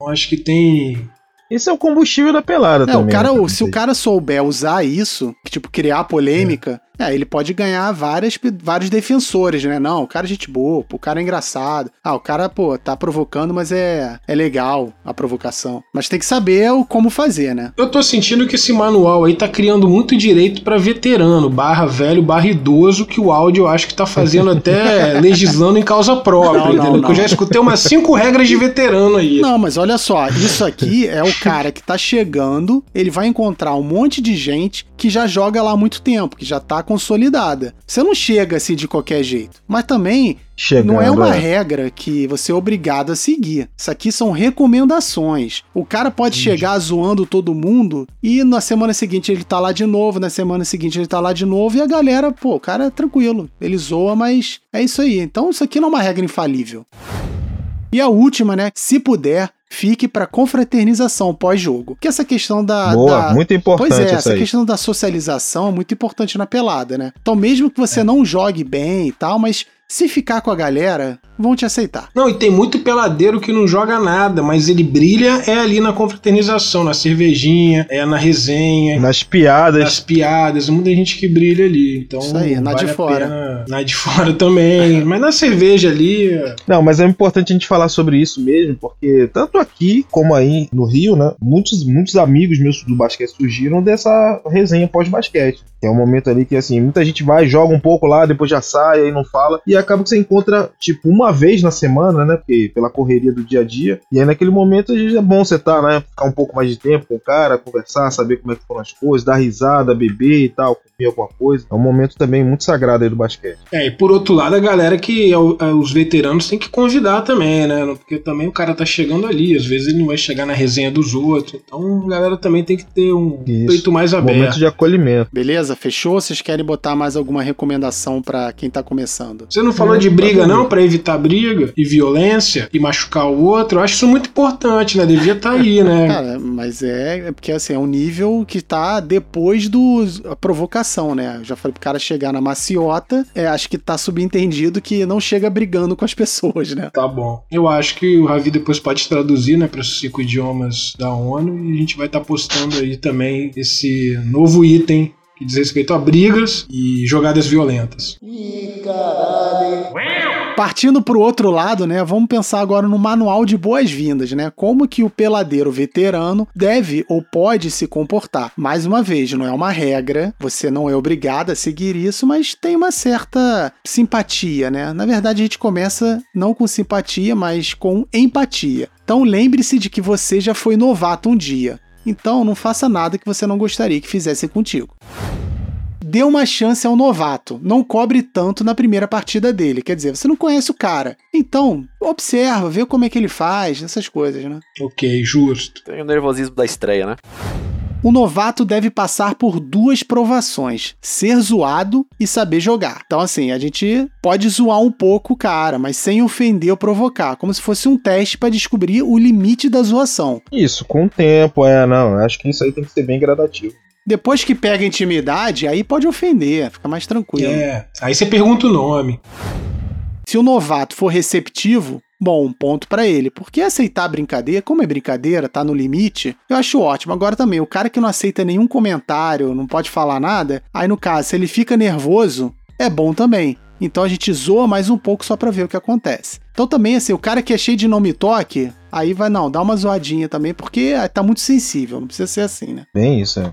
Eu acho que tem. Esse é o combustível da pelada É, também. o cara, né? o- se o cara souber usar isso, que, tipo, criar polêmica, é, ele pode ganhar várias, vários defensores, né? Não, o cara é gente boa, o cara é engraçado. Ah, o cara, pô, tá provocando, mas é, é legal a provocação. Mas tem que saber o, como fazer, né? Eu tô sentindo que esse manual aí tá criando muito direito pra veterano, barra velho, barra idoso, que o áudio eu acho que tá fazendo até legislando em causa própria, Não, não, entendeu? não. Eu já escutei umas cinco regras de veterano aí. Não, mas olha só, isso aqui é o cara que tá chegando, ele vai encontrar um monte de gente que já joga lá há muito tempo, que já tá consolidada. Você não chega assim de qualquer jeito. Mas também Chegando, não é uma é. regra que você é obrigado a seguir. Isso aqui são recomendações. O cara pode chegar zoando todo mundo e na semana seguinte ele tá lá de novo, na semana seguinte ele tá lá de novo e a galera, pô, o cara é tranquilo. Ele zoa, mas é isso aí. Então isso aqui não é uma regra infalível. E a última, né? Se puder, fique para confraternização pós-jogo. Que essa questão da. Boa, da- muito importante Pois é, essa aí. questão da socialização é muito importante na pelada, né? Então, mesmo que você não jogue bem e tal, mas se ficar com a galera, vão te aceitar. Não, e tem muito peladeiro que não joga nada, mas ele brilha é ali na confraternização, na cervejinha, é na resenha, Nas piadas. nas piadas, muita gente que brilha ali. Então, Isso aí, na de vale a fora. pena- Na de fora também. Mas na cerveja ali, Não, mas é importante a gente falar sobre isso mesmo, porque tanto aqui como aí no Rio, né, muitos, muitos amigos meus do basquete surgiram dessa resenha pós-basquete. Que é um momento ali que, assim, muita gente vai, joga um pouco lá, depois já sai, aí não fala, e acaba que você encontra, tipo, uma vez na semana, né, porque pela correria do dia a dia, e aí naquele momento é bom você estar, né, ficar um pouco mais de tempo com o cara, conversar, saber como é que foram as coisas, dar risada, beber e tal, comer alguma coisa. É um momento também muito sagrado aí do basquete. É, e por outro lado, a galera que é o- é os veteranos tem que convidar também, né? Porque também o cara tá chegando ali, às vezes ele não vai chegar na resenha dos outros. Então a galera também tem que ter um Isso. peito mais aberto. Momento de acolhimento. Beleza? Fechou? Vocês querem botar mais alguma recomendação pra quem tá começando? Você não falou de tá briga, não, Pra evitar briga e violência e machucar o outro? Eu acho isso muito importante, né? Devia estar aí, né? Cara, mas é, é porque assim, é um nível que tá depois do a provocação, né? Eu já falei pro cara chegar na maciota, é, acho que tá subentendido que não chega brigando com as pessoas, né? Tá bom. Eu acho que o Ravi depois pode traduzir, né, para os cinco idiomas da ONU e a gente vai estar postando aí também esse novo item que diz respeito a brigas e jogadas violentas. Partindo pro outro lado, né, vamos pensar agora no manual de boas-vindas, né? Como que o peladeiro veterano deve ou pode se comportar. Mais uma vez, não é uma regra, você não é obrigado a seguir isso, mas tem uma certa simpatia, né? Na verdade, a gente começa não com simpatia, mas com empatia. Então lembre-se de que você já foi novato um dia. Então não faça nada que você não gostaria que fizessem contigo dê uma chance ao novato. Não cobre tanto na primeira partida dele. Quer dizer, você não conhece o cara. Então, observa, vê como é que ele faz, essas coisas, né? Ok, justo. Tem o nervosismo da estreia, né? O novato deve passar por duas provações: ser zoado e saber jogar. Então, assim, a gente pode zoar um pouco o cara, mas sem ofender ou provocar, como se fosse um teste para descobrir o limite da zoação. Isso, com o tempo, é, não. Acho que isso aí tem que ser bem gradativo. Depois que pega intimidade, aí pode ofender, fica mais tranquilo. É, aí você pergunta o nome. Se o novato for receptivo, bom, um ponto para ele. Porque aceitar a brincadeira, como é brincadeira, tá no limite, eu acho ótimo. Agora também, o cara que não aceita nenhum comentário, não pode falar nada, aí no caso, se ele fica nervoso, é bom também. Então a gente zoa mais um pouco só pra ver o que acontece. Então também, assim, o cara que é cheio de não me toque, aí vai, não, dá uma zoadinha também, porque tá muito sensível, não precisa ser assim, né? Bem isso, é.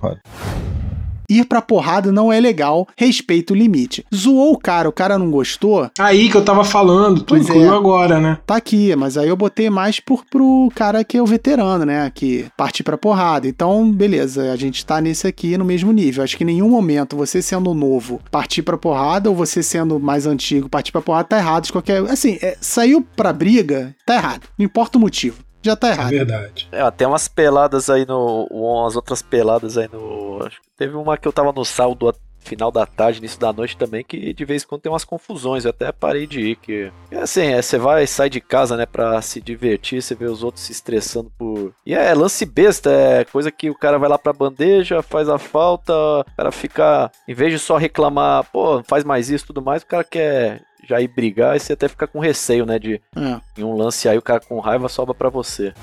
Ir pra porrada não é legal, respeita o limite. Zoou o cara, o cara não gostou, Aí que eu tava falando, tu Pois é. incluiu agora, né? tá aqui, mas aí eu botei mais por, pro cara que é o veterano, né? Que partir pra porrada. Então, beleza, a gente tá nesse aqui no mesmo nível. Acho que em nenhum momento você sendo novo partir pra porrada ou você sendo mais antigo partir pra porrada tá errado de qualquer. Assim, é, saiu pra briga, tá errado. Não importa o motivo. Já tá É errado. verdade. É, tem umas peladas aí no. Umas outras peladas aí no. Acho que teve uma que eu tava no sábado final da tarde, início da noite também, que de vez em quando tem umas confusões. Eu até parei de ir. Que, é assim, é, você vai sai de casa, né, pra se divertir, você vê os outros se estressando por. E é lance besta, é coisa que o cara vai lá pra bandeja, faz a falta, o cara fica. Em vez de só reclamar, pô, faz mais isso e tudo mais, o cara quer já ir brigar e você até fica com receio, né, de É. em um lance aí o cara com raiva sobra pra você.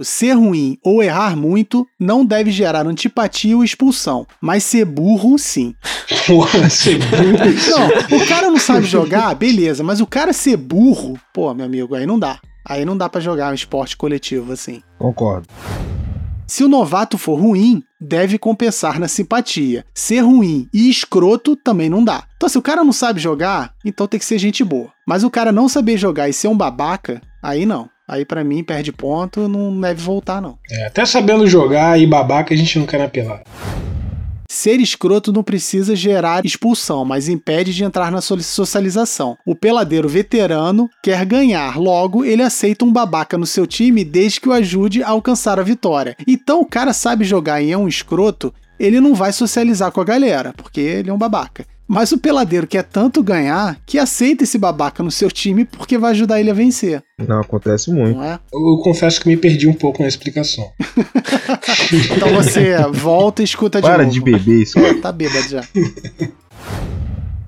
Ser ruim ou errar muito não deve gerar antipatia ou expulsão, mas ser burro, sim. Porra, ser burro. Não, o cara não sabe jogar, beleza, mas o cara ser burro, pô, meu amigo, aí não dá. Aí não dá pra jogar um esporte coletivo assim. Concordo. Se o novato for ruim, deve compensar na simpatia. Ser ruim e escroto também não dá. Então, se o cara não sabe jogar, então tem que ser gente boa. Mas o cara não saber jogar e ser um babaca, aí não. Aí pra mim perde ponto, não deve voltar não. É, até sabendo jogar e babaca, a gente não quer na pelada. Ser escroto não precisa gerar expulsão, mas impede de entrar na so- socialização. O peladeiro veterano quer ganhar, logo ele aceita um babaca no seu time desde que o ajude a alcançar a vitória. Então o cara sabe jogar e é um escroto, ele não vai socializar com a galera, porque ele é um babaca. Mas o peladeiro quer tanto ganhar que aceita esse babaca no seu time porque vai ajudar ele a vencer, Não, acontece muito. não é? Eu, confesso que me perdi um pouco na explicação. Então você volta e escuta de Para novo. de beber isso. Tá bêbado já.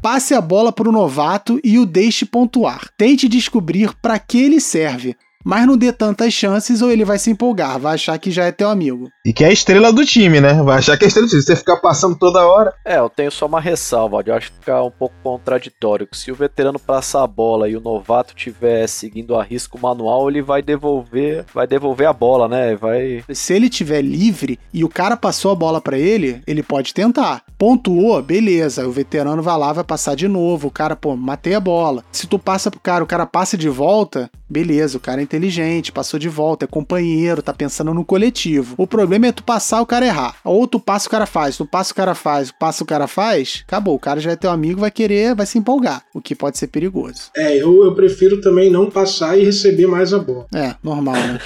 Passe a bola para o novato e o deixe pontuar. Tente descobrir para que ele serve, mas não dê tantas chances ou ele vai se empolgar, vai achar que já é teu amigo. E que é a estrela do time, né? Vai achar que é a estrela do time. Se você ficar passando toda hora. É, eu tenho só uma ressalva, eu acho que fica um pouco contraditório, que se o veterano passar a bola e o novato tiver seguindo a risco manual, ele vai devolver, vai devolver a bola, né? Vai Se ele tiver livre e o cara passou a bola para ele, ele pode tentar. Pontuou, beleza. O veterano vai lá, vai passar de novo. O cara, pô, matei a bola. Se tu passa pro cara, o cara passa de volta, beleza. O cara é inteligente, passou de volta, é companheiro, tá pensando no coletivo. O problema é tu passar o cara errar. Ou tu passa o cara faz, tu passa o cara faz, passa o cara faz, acabou. O cara já é teu amigo, vai querer, vai se empolgar. O que pode ser perigoso. É, eu, eu prefiro também não passar e receber mais a bola. É, normal, né?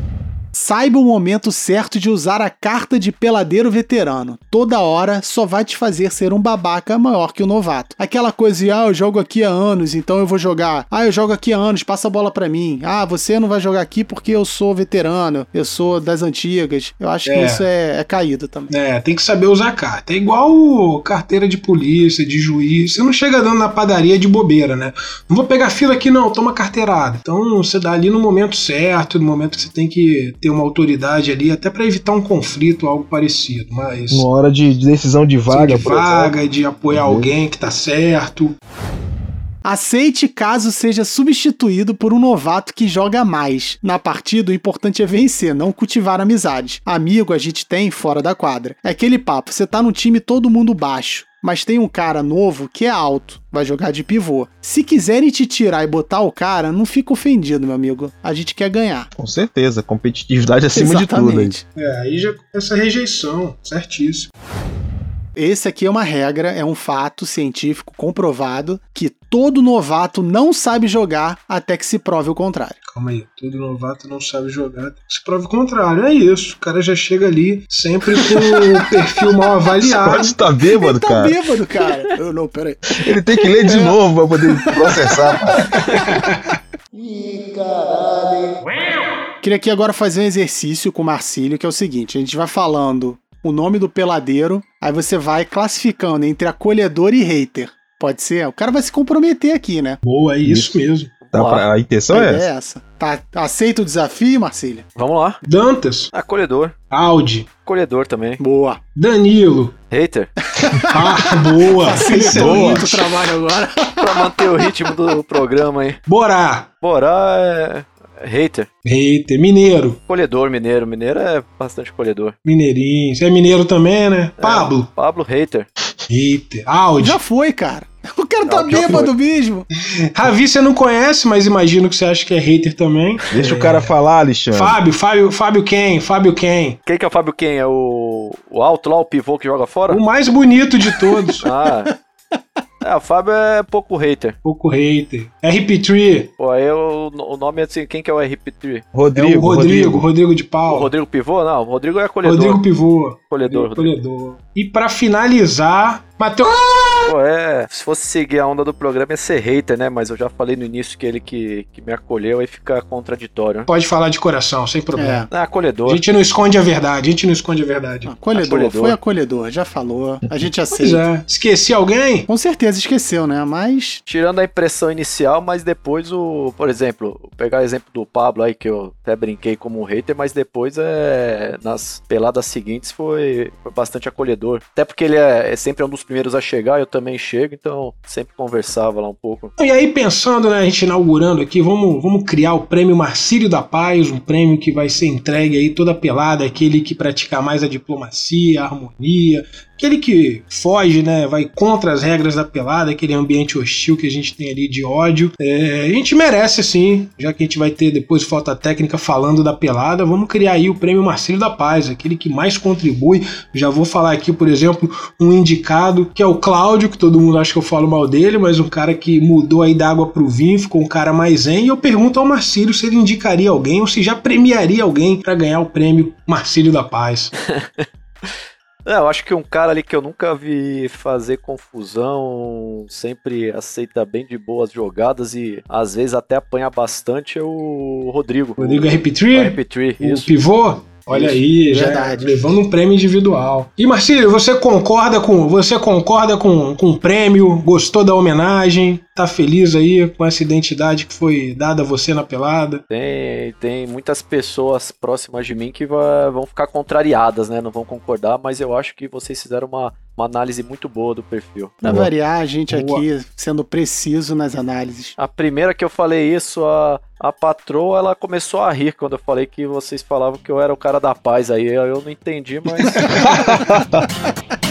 Saiba o momento certo de usar a carta de peladeiro veterano. Toda hora só vai te fazer ser um babaca maior que o novato. Aquela coisa de, ah, eu jogo aqui há anos, então eu vou jogar. Ah, eu jogo aqui há anos, passa a bola pra mim. Ah, você não vai jogar aqui porque eu sou veterano, eu sou das antigas. Eu acho que É. isso é, é caído também. É, tem que saber usar carta. É igual carteira de polícia, de juiz. Você não chega dando na padaria de bobeira, né? Não vou pegar fila aqui, não, toma carteirada. Então você dá ali no momento certo, no momento que você tem que ter uma autoridade ali, até para evitar um conflito, algo parecido. Mas Uma hora de de decisão de vaga, de exemplo. vaga, de apoiar Uhum. alguém que tá certo. Aceite caso seja substituído por um novato que joga mais. Na partida, o importante é vencer, não cultivar amizade. Amigo a gente tem fora da quadra. É aquele papo, você tá no time todo mundo baixo. Mas tem um cara novo que é alto, vai jogar de pivô. Se quiserem te tirar e botar o cara, não fica ofendido, meu amigo. A gente quer ganhar. Com certeza, competitividade acima de tudo. Aí. Exatamente. É, aí já essa rejeição, certíssimo. Esse aqui é uma regra, é um fato científico comprovado que todo novato não sabe jogar até que se prove o contrário. Calma aí, todo novato não sabe jogar. Se prova o contrário, é isso. O cara já chega ali sempre com o perfil mal avaliado. pode estar bêbado, Ele tá cara. bêbado, cara. Eu não, peraí. Ele tem que ler de novo pra poder processar. cara. Ih, caralho. Queria aqui agora fazer um exercício com o Marcílio, que é o seguinte: a gente vai falando o nome do peladeiro, aí você vai classificando entre acolhedor e hater. Pode ser? O cara vai se comprometer aqui, né? Boa, é isso, mesmo. Tá pra- a intenção a é essa. é essa. Tá, aceita o desafio, Marcílio? Vamos lá. Dantas, Acolhedor. Audi, Acolhedor também. Boa. Danilo. Hater. Ah, boa. Facilitou Boa. muito o trabalho agora. pra manter o ritmo do programa aí. Borá. Borá é. Hater. Hater. Mineiro. Colhedor mineiro. Mineiro é bastante colhedor. Mineirinho. Você é mineiro também, né? Pablo. Pablo, hater. Hater. Audi. Já foi, cara. O cara tá bêbado mesmo. Ravi você não conhece, mas imagino que você acha que é hater também. Deixa o cara falar, Alexandre. Fábio, Fábio, Fábio quem? Fábio quem? Quem que é o Fábio quem? É o. O alto lá, o pivô que joga fora? O mais bonito de todos. Ah. É, o Fábio é pouco hater. Pouco hater. RP3. Pô, aí o, o nome é assim, quem que é o RP3? É Rodrigo, o Rodrigo, Rodrigo, de O Paula. Rodrigo Pivô? Não, o Rodrigo é acolhedor. Rodrigo Pivô. Acolhedor, Rodrigo. Colhedor. E pra finalizar, Matheus. Pô, é, se fosse seguir a onda do programa ia ser hater, né? Mas eu já falei no início que ele que, que me acolheu, aí fica contraditório. né? Pode falar de coração, sem problema. É. É, A acolhedor. gente não esconde a verdade, a gente não esconde a verdade. Acolhedor, Acolhedor. foi acolhedor, já falou. A gente Pois aceita. é. Esqueci alguém? Com certeza esqueceu, né? Mas Tirando a impressão inicial, mas depois o. Por exemplo, vou pegar o exemplo do Pablo aí, que eu até brinquei como um hater, mas depois é. Nas peladas seguintes foi, foi bastante acolhedor. Até porque ele é, é sempre um dos primeiros a chegar, eu também chego, então sempre conversava lá um pouco. E aí, pensando, né, a gente inaugurando aqui, vamos, vamos criar o prêmio Marcílio da Paz, um prêmio que vai ser entregue aí toda pelada, aquele que pratica mais a diplomacia, a harmonia, aquele que foge, né, vai contra as regras da pelada, aquele ambiente hostil que a gente tem ali de ódio. É, a gente merece, sim, já que a gente vai ter depois falta técnica falando da pelada, vamos criar aí o prêmio Marcílio da Paz, aquele que mais contribui. Já vou falar aqui, por exemplo, um indicado que é o Cláudio, que todo mundo acha que eu falo mal dele, mas um cara que mudou aí da água pro vinho, ficou um cara mais zen. E eu pergunto ao Marcílio se ele indicaria alguém ou se já premiaria alguém para ganhar o prêmio Marcílio da Paz. É, eu acho que um cara ali que eu nunca vi fazer confusão, sempre aceita bem de boas jogadas e às vezes até apanha bastante é o Rodrigo. Rodrigo O RP3, RP3, o isso. pivô. Olha Isso, aí, já verdade. levando um prêmio individual. E Marcílio, você concorda com você concorda com, com o prêmio? Gostou da homenagem? Tá feliz aí com essa identidade que foi dada a você na pelada? Tem, tem muitas pessoas próximas de mim que vão ficar contrariadas, né? Não vão concordar, mas eu acho que vocês fizeram uma, uma análise muito boa do perfil. pra Boa. variar, a gente Boa. aqui sendo preciso nas análises. A primeira que eu falei isso, a, a patroa, ela começou a rir quando eu falei que vocês falavam que eu era o cara da paz. Aí eu eu não entendi, mas.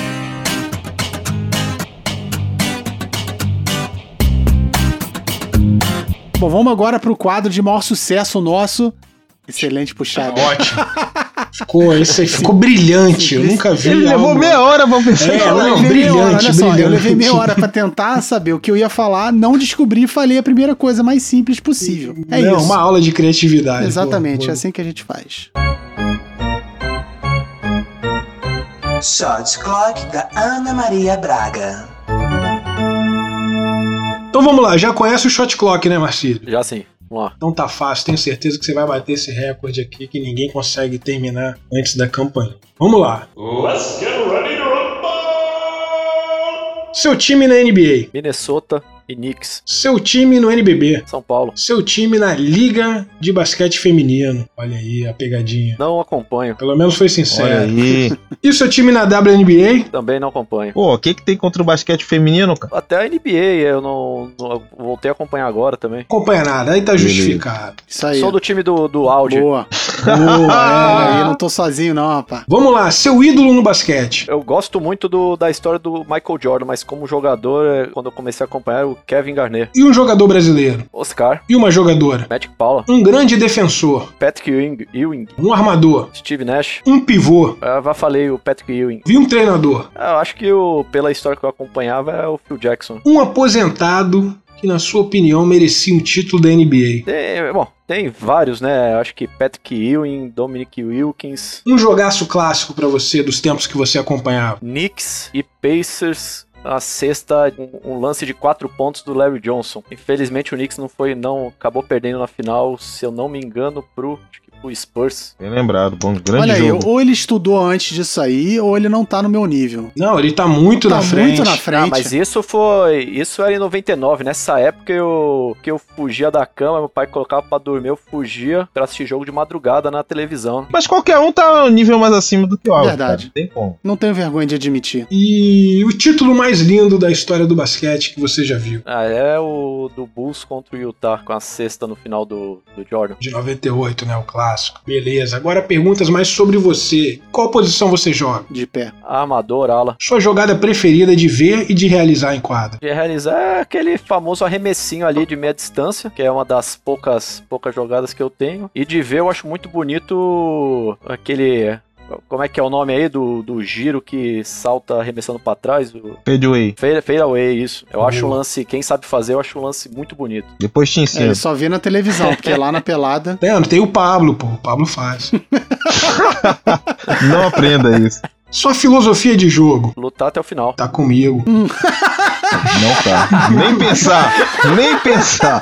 Bom, vamos agora pro quadro de maior sucesso nosso. Excelente puxada. Ótimo. Ficou, esse ficou brilhante. Eu nunca vi. Ele levou algo- meia hora pra pensar. É, Eu não, levei meia hora, brilhante, olha só, eu brilhante. levei meia hora pra tentar saber o que eu ia falar, não descobri e falei a primeira coisa mais simples possível. É não, isso. uma aula de criatividade. Exatamente, Boa, é assim que a gente faz. Shot Clock da Ana Maria Braga. Então vamos lá, já conhece o shot clock, né, Marcílio? Já sim, vamos lá. Então tá fácil, tenho certeza que você vai bater esse recorde aqui que ninguém consegue terminar antes da campanha. Vamos lá. Let's get ready to rumble! Seu time na NBA. Minnesota, E Knicks. Seu time no NBB. São Paulo. Seu time na Liga de Basquete Feminino. Olha aí a pegadinha. Não acompanho. Pelo menos foi Olha sincero. aí. E o seu time na WNBA? Também não acompanho. Pô, o que que tem contra o basquete feminino, cara? Até a NBA, eu não, não- eu voltei a acompanhar agora também. Acompanha nada, aí tá justificado. Isso aí. Sou do time do, do Audi. Boa. Boa, Aí é. eu não tô sozinho, não, rapaz. Vamos lá, seu ídolo no basquete. Eu gosto muito do- da história do Michael Jordan, mas como jogador, quando eu comecei a acompanhar, o Kevin Garnett. E um jogador brasileiro? Oscar, E uma jogadora? Magic Paula, Um grande defensor? Patrick Ewing, Ewing Um armador? Steve Nash. Um pivô? Eu já falei o Patrick Ewing. E um treinador? Eu acho que o, pela história que eu acompanhava é o Phil Jackson. Um aposentado que, na sua opinião, merecia um título da NBA? Tem, bom, tem vários, né? Eu acho que Patrick Ewing, Dominic Wilkins, Um jogaço clássico pra você dos tempos que você acompanhava? Knicks e Pacers. A sexta, um, um lance de quatro pontos do Larry Johnson. Infelizmente o Knicks não foi, não acabou perdendo na final, se eu não me engano, pro, pro Spurs. Bem lembrado, bom, grande Olha aí, jogo. ou ele estudou antes disso aí, ou ele não tá no meu nível. Não, ele tá muito tá na frente. muito na frente. Ah, mas isso foi. Isso era em 99. Nessa época eu, que eu fugia da cama, meu pai colocava pra dormir, eu fugia pra assistir jogo de madrugada na televisão. Mas qualquer um tá um nível mais acima do que o Alves. Verdade. cara, Não tem como. Não tenho vergonha de admitir. E o título mais lindo da história do basquete que você já viu? Ah, é o do Bulls contra o Utah, com a sexta no final do, do Jordan. De 98, né? O clássico. Beleza. Agora perguntas mais sobre você. Qual posição você joga? De pé. Armador, ala. Sua jogada preferida de ver e de realizar em quadra? De realizar é aquele famoso arremessinho ali de meia distância, que é uma das poucas, poucas jogadas que eu tenho. E de ver eu acho muito bonito aquele. Como é que é o nome aí do, do giro que salta arremessando pra trás? O Fadeaway. fade, fade away, isso. Eu Boa. acho um lance, quem sabe fazer, eu acho um lance muito bonito. Depois te É, ensino. ele só vê na televisão, porque lá na pelada. Tem, tem o Pablo, pô. O Pablo faz. Não aprenda isso. Sua filosofia de jogo? Lutar até o final. Tá comigo. Não tá. Nem pensar. Nem pensar.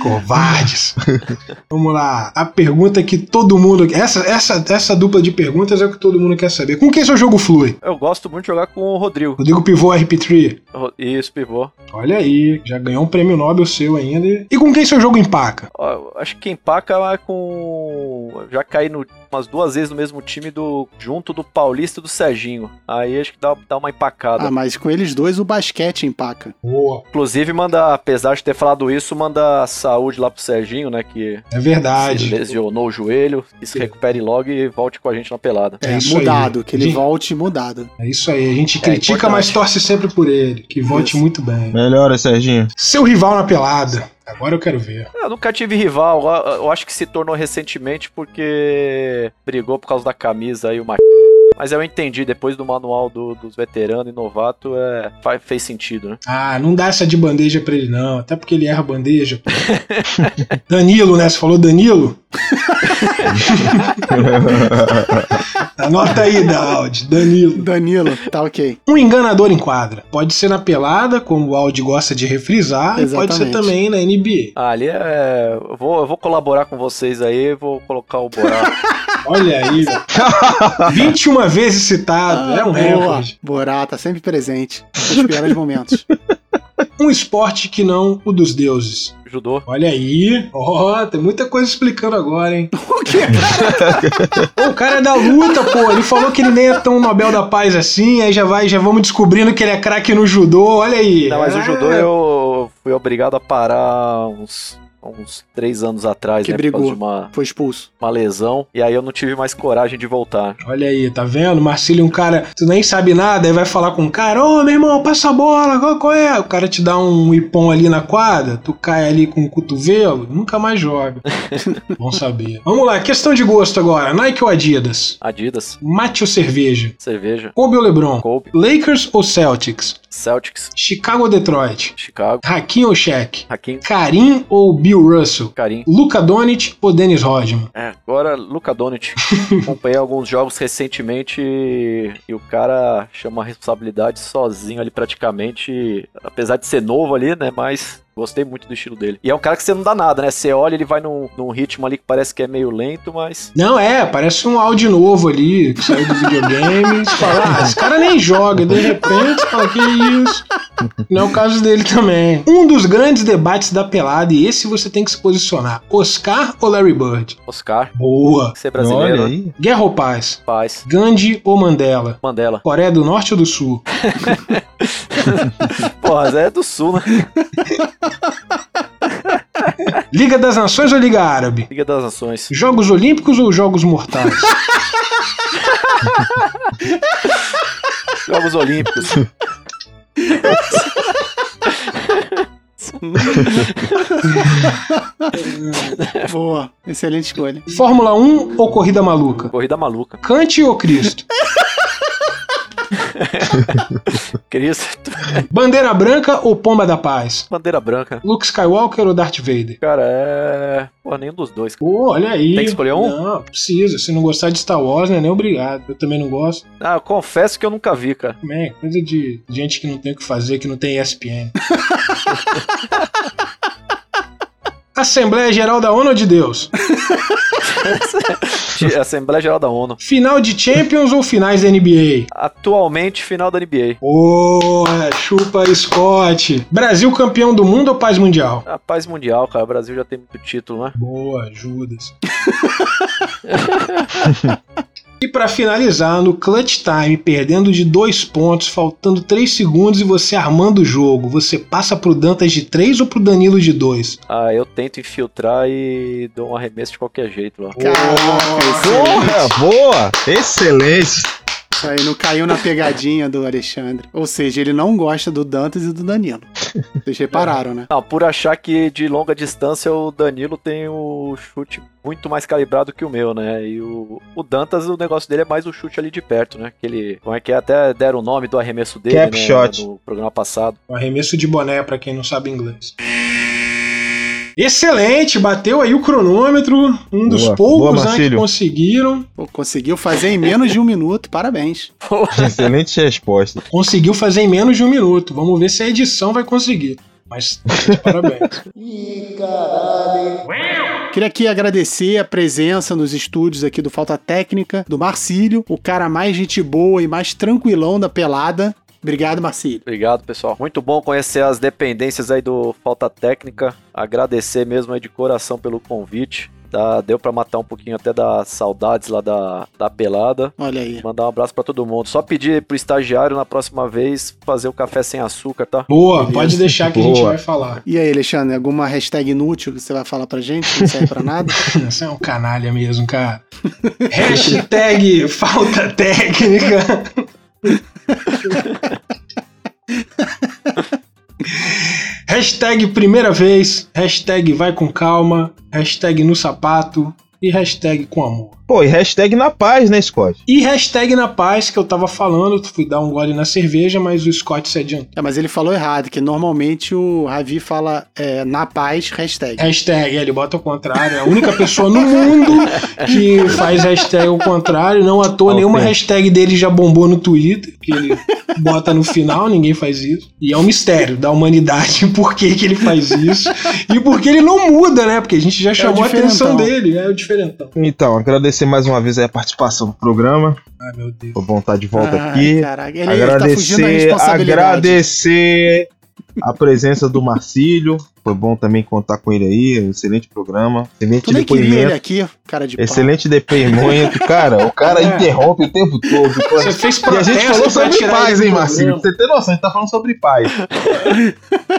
Covardes. Vamos lá. A pergunta que todo mundo. Essa, essa, essa dupla de perguntas é o que todo mundo quer saber. Com quem seu jogo flui? Eu gosto muito de jogar com o Rodrigo. Rodrigo Pivô RP3. Ro- Isso, pivô. Olha aí, já ganhou um prêmio Nobel seu ainda. E com quem seu jogo empaca? Ó, Acho que quem empaca é com. Já caí no- umas duas vezes no mesmo time do junto do Paulista e do Serginho. Aí acho que dá, dá uma empacada. Ah, mas com eles dois o basquete empaca. Boa. Inclusive, manda, apesar de ter falado isso, manda saúde lá pro Serginho, né? Que É se verdade. lesionou o joelho, que se recupere logo e volte com a gente na pelada. É É, isso aí. mudado, que ele Gente- volte mudado. É isso aí. A gente É critica, importante. mas torce sempre por ele. Que volte Isso. muito bem. Melhora, Serginho. Seu rival na pelada. Agora eu quero ver. Eu nunca tive rival, eu- acho que se tornou recentemente porque brigou por causa da camisa aí, o mach... Mas eu entendi, depois do manual do- dos veteranos e novato, é, fa- fez sentido, né? Ah, não dá essa de bandeja pra ele, não. Até porque ele erra bandeja. Danilo, né? Você falou Danilo? Anota aí, Daud. Danilo. Danilo, tá ok. Um enganador em quadra. Pode ser na pelada, como o Audi gosta de refrisar, e pode ser Exatamente. também na NBA. Ah, ali é. Eu vou, eu vou colaborar com vocês aí, vou colocar o Borá. Olha aí. 21 vezes citado. é um Ah, recorde. Borá, tá sempre presente. Nos piores momentos. Um esporte que não o dos deuses. Judô. Olha aí. Ó, tem muita coisa explicando agora, hein? O quê? O cara é da luta, pô. Ele falou que ele nem é tão Nobel da Paz assim, aí já vai, já vamos descobrindo que ele é craque no judô. Olha aí. Não, mas o É. judô eu fui obrigado a parar uns, uns três anos atrás, Que né? Brigou. uma, Foi expulso. uma lesão. E aí eu não tive mais coragem de voltar. Olha aí, tá vendo? Marcílio é um cara, tu nem sabe nada, aí vai falar com o cara, ô meu irmão, passa a bola, qual, qual é? O cara te dá um ipom ali na quadra, tu cai ali com o cotovelo, nunca mais joga. Bom saber. Vamos lá, questão de gosto agora. Nike ou Adidas? Adidas, Mate ou cerveja? cerveja, Kobe ou LeBron? Kobe, Lakers ou Celtics? Celtics, Chicago ou Detroit? Chicago, Hakim ou Shaq? Hakim, Karim ou Bill Russell? Karim. Luca Doncic ou Dennis Rodman? É, agora Luca Doncic. Acompanhei alguns jogos recentemente e, e o cara chama a responsabilidade sozinho ali praticamente. Apesar de ser novo ali, né? Mas Gostei muito do estilo dele. E é um cara que você não dá nada, né? Você olha, ele vai num, num ritmo ali que parece que é meio lento, mas. Não, é, parece um áudio novo ali, que saiu do videogame. Você fala, ah, esse cara nem joga. De repente, você fala, que isso? Não é o caso dele também. Um dos grandes debates da pelada, e esse você tem que se posicionar: Oscar ou Larry Bird? Oscar, Boa. ser brasileiro. Olha né? aí. Guerra ou paz? Paz. Gandhi ou Mandela? Mandela. Coreia do Norte ou do Sul? Porra, Zé é do sul, né? Liga das Nações ou Liga Árabe? Liga das Nações. Jogos Olímpicos ou Jogos Mortais? Jogos Olímpicos. Boa, excelente escolha. Fórmula 1 ou Corrida Maluca? Corrida maluca. Kant ou Cristo? Cristo. Bandeira Branca ou Pomba da Paz? Bandeira branca. Luke Skywalker ou Darth Vader? Cara, é. Pô, nenhum dos dois. Pô, olha aí. Tem que escolher um? Não, precisa. Se não gostar de Star Wars, né? Nem obrigado. Eu também não gosto. Ah, eu confesso que eu nunca vi, cara. Também, coisa de gente que não tem o que fazer, que não tem ESPN. Assembleia Geral da ONU de Deus? Assembleia Geral da ONU. Final de Champions ou finais da NBA? Atualmente, final da NBA. Boa, chupa Scott. Brasil campeão do mundo ou paz mundial? A paz mundial, cara. O Brasil já tem muito título, né? Boa, Judas. e pra finalizar, no clutch time, perdendo de dois pontos, faltando três segundos e você armando o jogo, você passa pro Dantas de três ou pro Danilo de dois? Ah, eu tento infiltrar e dou um arremesso de qualquer jeito lá. Excelente. Porra, boa! Excelente! Isso aí não caiu na pegadinha do Alexandre. Ou seja, ele não gosta do Dantas e do Danilo. Vocês repararam, né? Não, por achar que de longa distância o Danilo tem o chute muito mais calibrado que o meu, né? E o, o Dantas, o negócio dele é mais o chute ali de perto, né? Que ele, como é que é? Até deram o nome do arremesso dele, Cap né? shot. No programa passado. Um arremesso de boné pra quem não sabe inglês. Excelente, bateu aí o cronômetro, um dos Boa, poucos boa, né, que conseguiram. Pô, conseguiu fazer em menos de um minuto. Parabéns. Excelente resposta. Conseguiu fazer em menos de um minuto. Vamos ver se a edição vai conseguir. Mas parabéns. Ih, caralho. Queria aqui agradecer a presença nos estúdios aqui do Falta Técnica, do Marcílio, o cara mais gente boa e mais tranquilão da pelada. Obrigado, Marcílio. Obrigado, pessoal. Muito bom conhecer as dependências aí do Falta Técnica. Agradecer mesmo aí de coração pelo convite. Tá? Deu pra matar um pouquinho até das saudades lá da, da pelada. Olha aí. Mandar um abraço pra todo mundo. Só pedir pro estagiário na próxima vez fazer o café sem açúcar, tá? Boa, pode deixar que a gente Boa. vai falar. E aí, Alexandre, alguma hashtag inútil que você vai falar pra gente? que Não serve pra nada? Você é um canalha mesmo, cara. Hashtag falta técnica. hashtag primeira vez. Hashtag vai com calma. Hashtag no sapato. E hashtag com amor. Pô, e hashtag na paz, né, Scott? E hashtag na paz que eu tava falando. Fui dar um gole na cerveja, mas o Scott se adiantou. É, mas ele falou errado, que normalmente o Ravi fala é, na paz, hashtag. Hashtag, ele bota ao contrário. É a única pessoa no mundo que faz hashtag ao contrário. Não à toa, nenhuma hashtag dele já bombou no Twitter, que ele bota no final, ninguém faz isso. E é um mistério da humanidade por que, que ele faz isso. E por que ele não muda, né? Porque a gente já chamou a atenção dele, é o diferentão. Então, agradecer mais uma vez aí a participação do programa. Ai, meu Deus. Bom estar de volta Ai, aqui. caraca, ele, tá fugindo da agradecer, responsabilidade. agradecer a presença do Marcílio. Foi bom também contar com ele aí. Excelente programa. Excelente Tu nem queria ele depoimento. aqui, cara de pau. Excelente depoimento, cara. O cara É. interrompe o tempo todo. Você fez E a gente protesto falou sobre paz, hein, Marcinho? você ter noção, a gente tá falando sobre paz.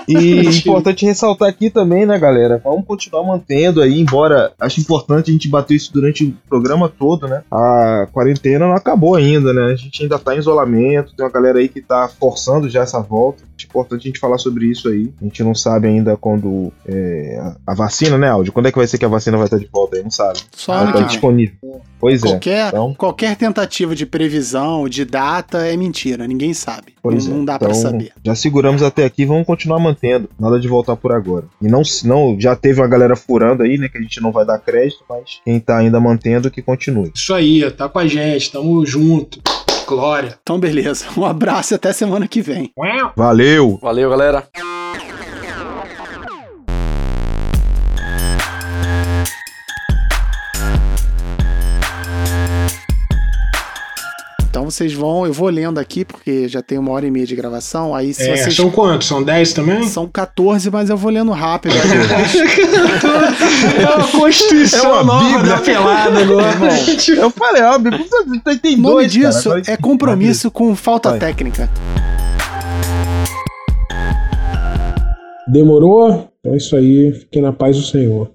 E Mentira. importante ressaltar aqui também, né, galera? Vamos continuar mantendo aí, embora acho importante a gente bater isso durante o programa todo, né? A quarentena não acabou ainda, né? A gente ainda tá em isolamento, tem uma galera aí que tá forçando já essa volta. Acho importante a gente falar sobre isso aí. A gente não sabe ainda quando é, a- a vacina, né, Áudio? Quando é que vai ser que a vacina vai estar de volta aí? Não sabe. Só ano tá disponível. Pois é. Qualquer, Então- qualquer tentativa de previsão, de data, é mentira. Ninguém sabe. Pois não, é. não dá pra Então, saber. Já seguramos até aqui, vamos continuar mantendo. Nada de voltar por agora. E não, não já teve uma galera furando aí, né? Que a gente não vai dar crédito, mas quem tá ainda mantendo que continue. Isso aí, tá com a gente, tamo junto. Glória. Então, beleza. Um abraço e até semana que vem. Valeu! Valeu, galera. Vocês vão, eu vou lendo aqui, porque já tem uma hora e meia de gravação. Aí se É, vocês. são quantos? São 10 também? São 14, mas eu vou lendo rápido. É uma constituição É uma nova bíblia. da pelada agora. Eu falei, ó, tem, tem o nome dois, cara. disso Agora- é compromisso com falta Vai. técnica. Demorou? Então é isso aí. Fiquem na paz do Senhor.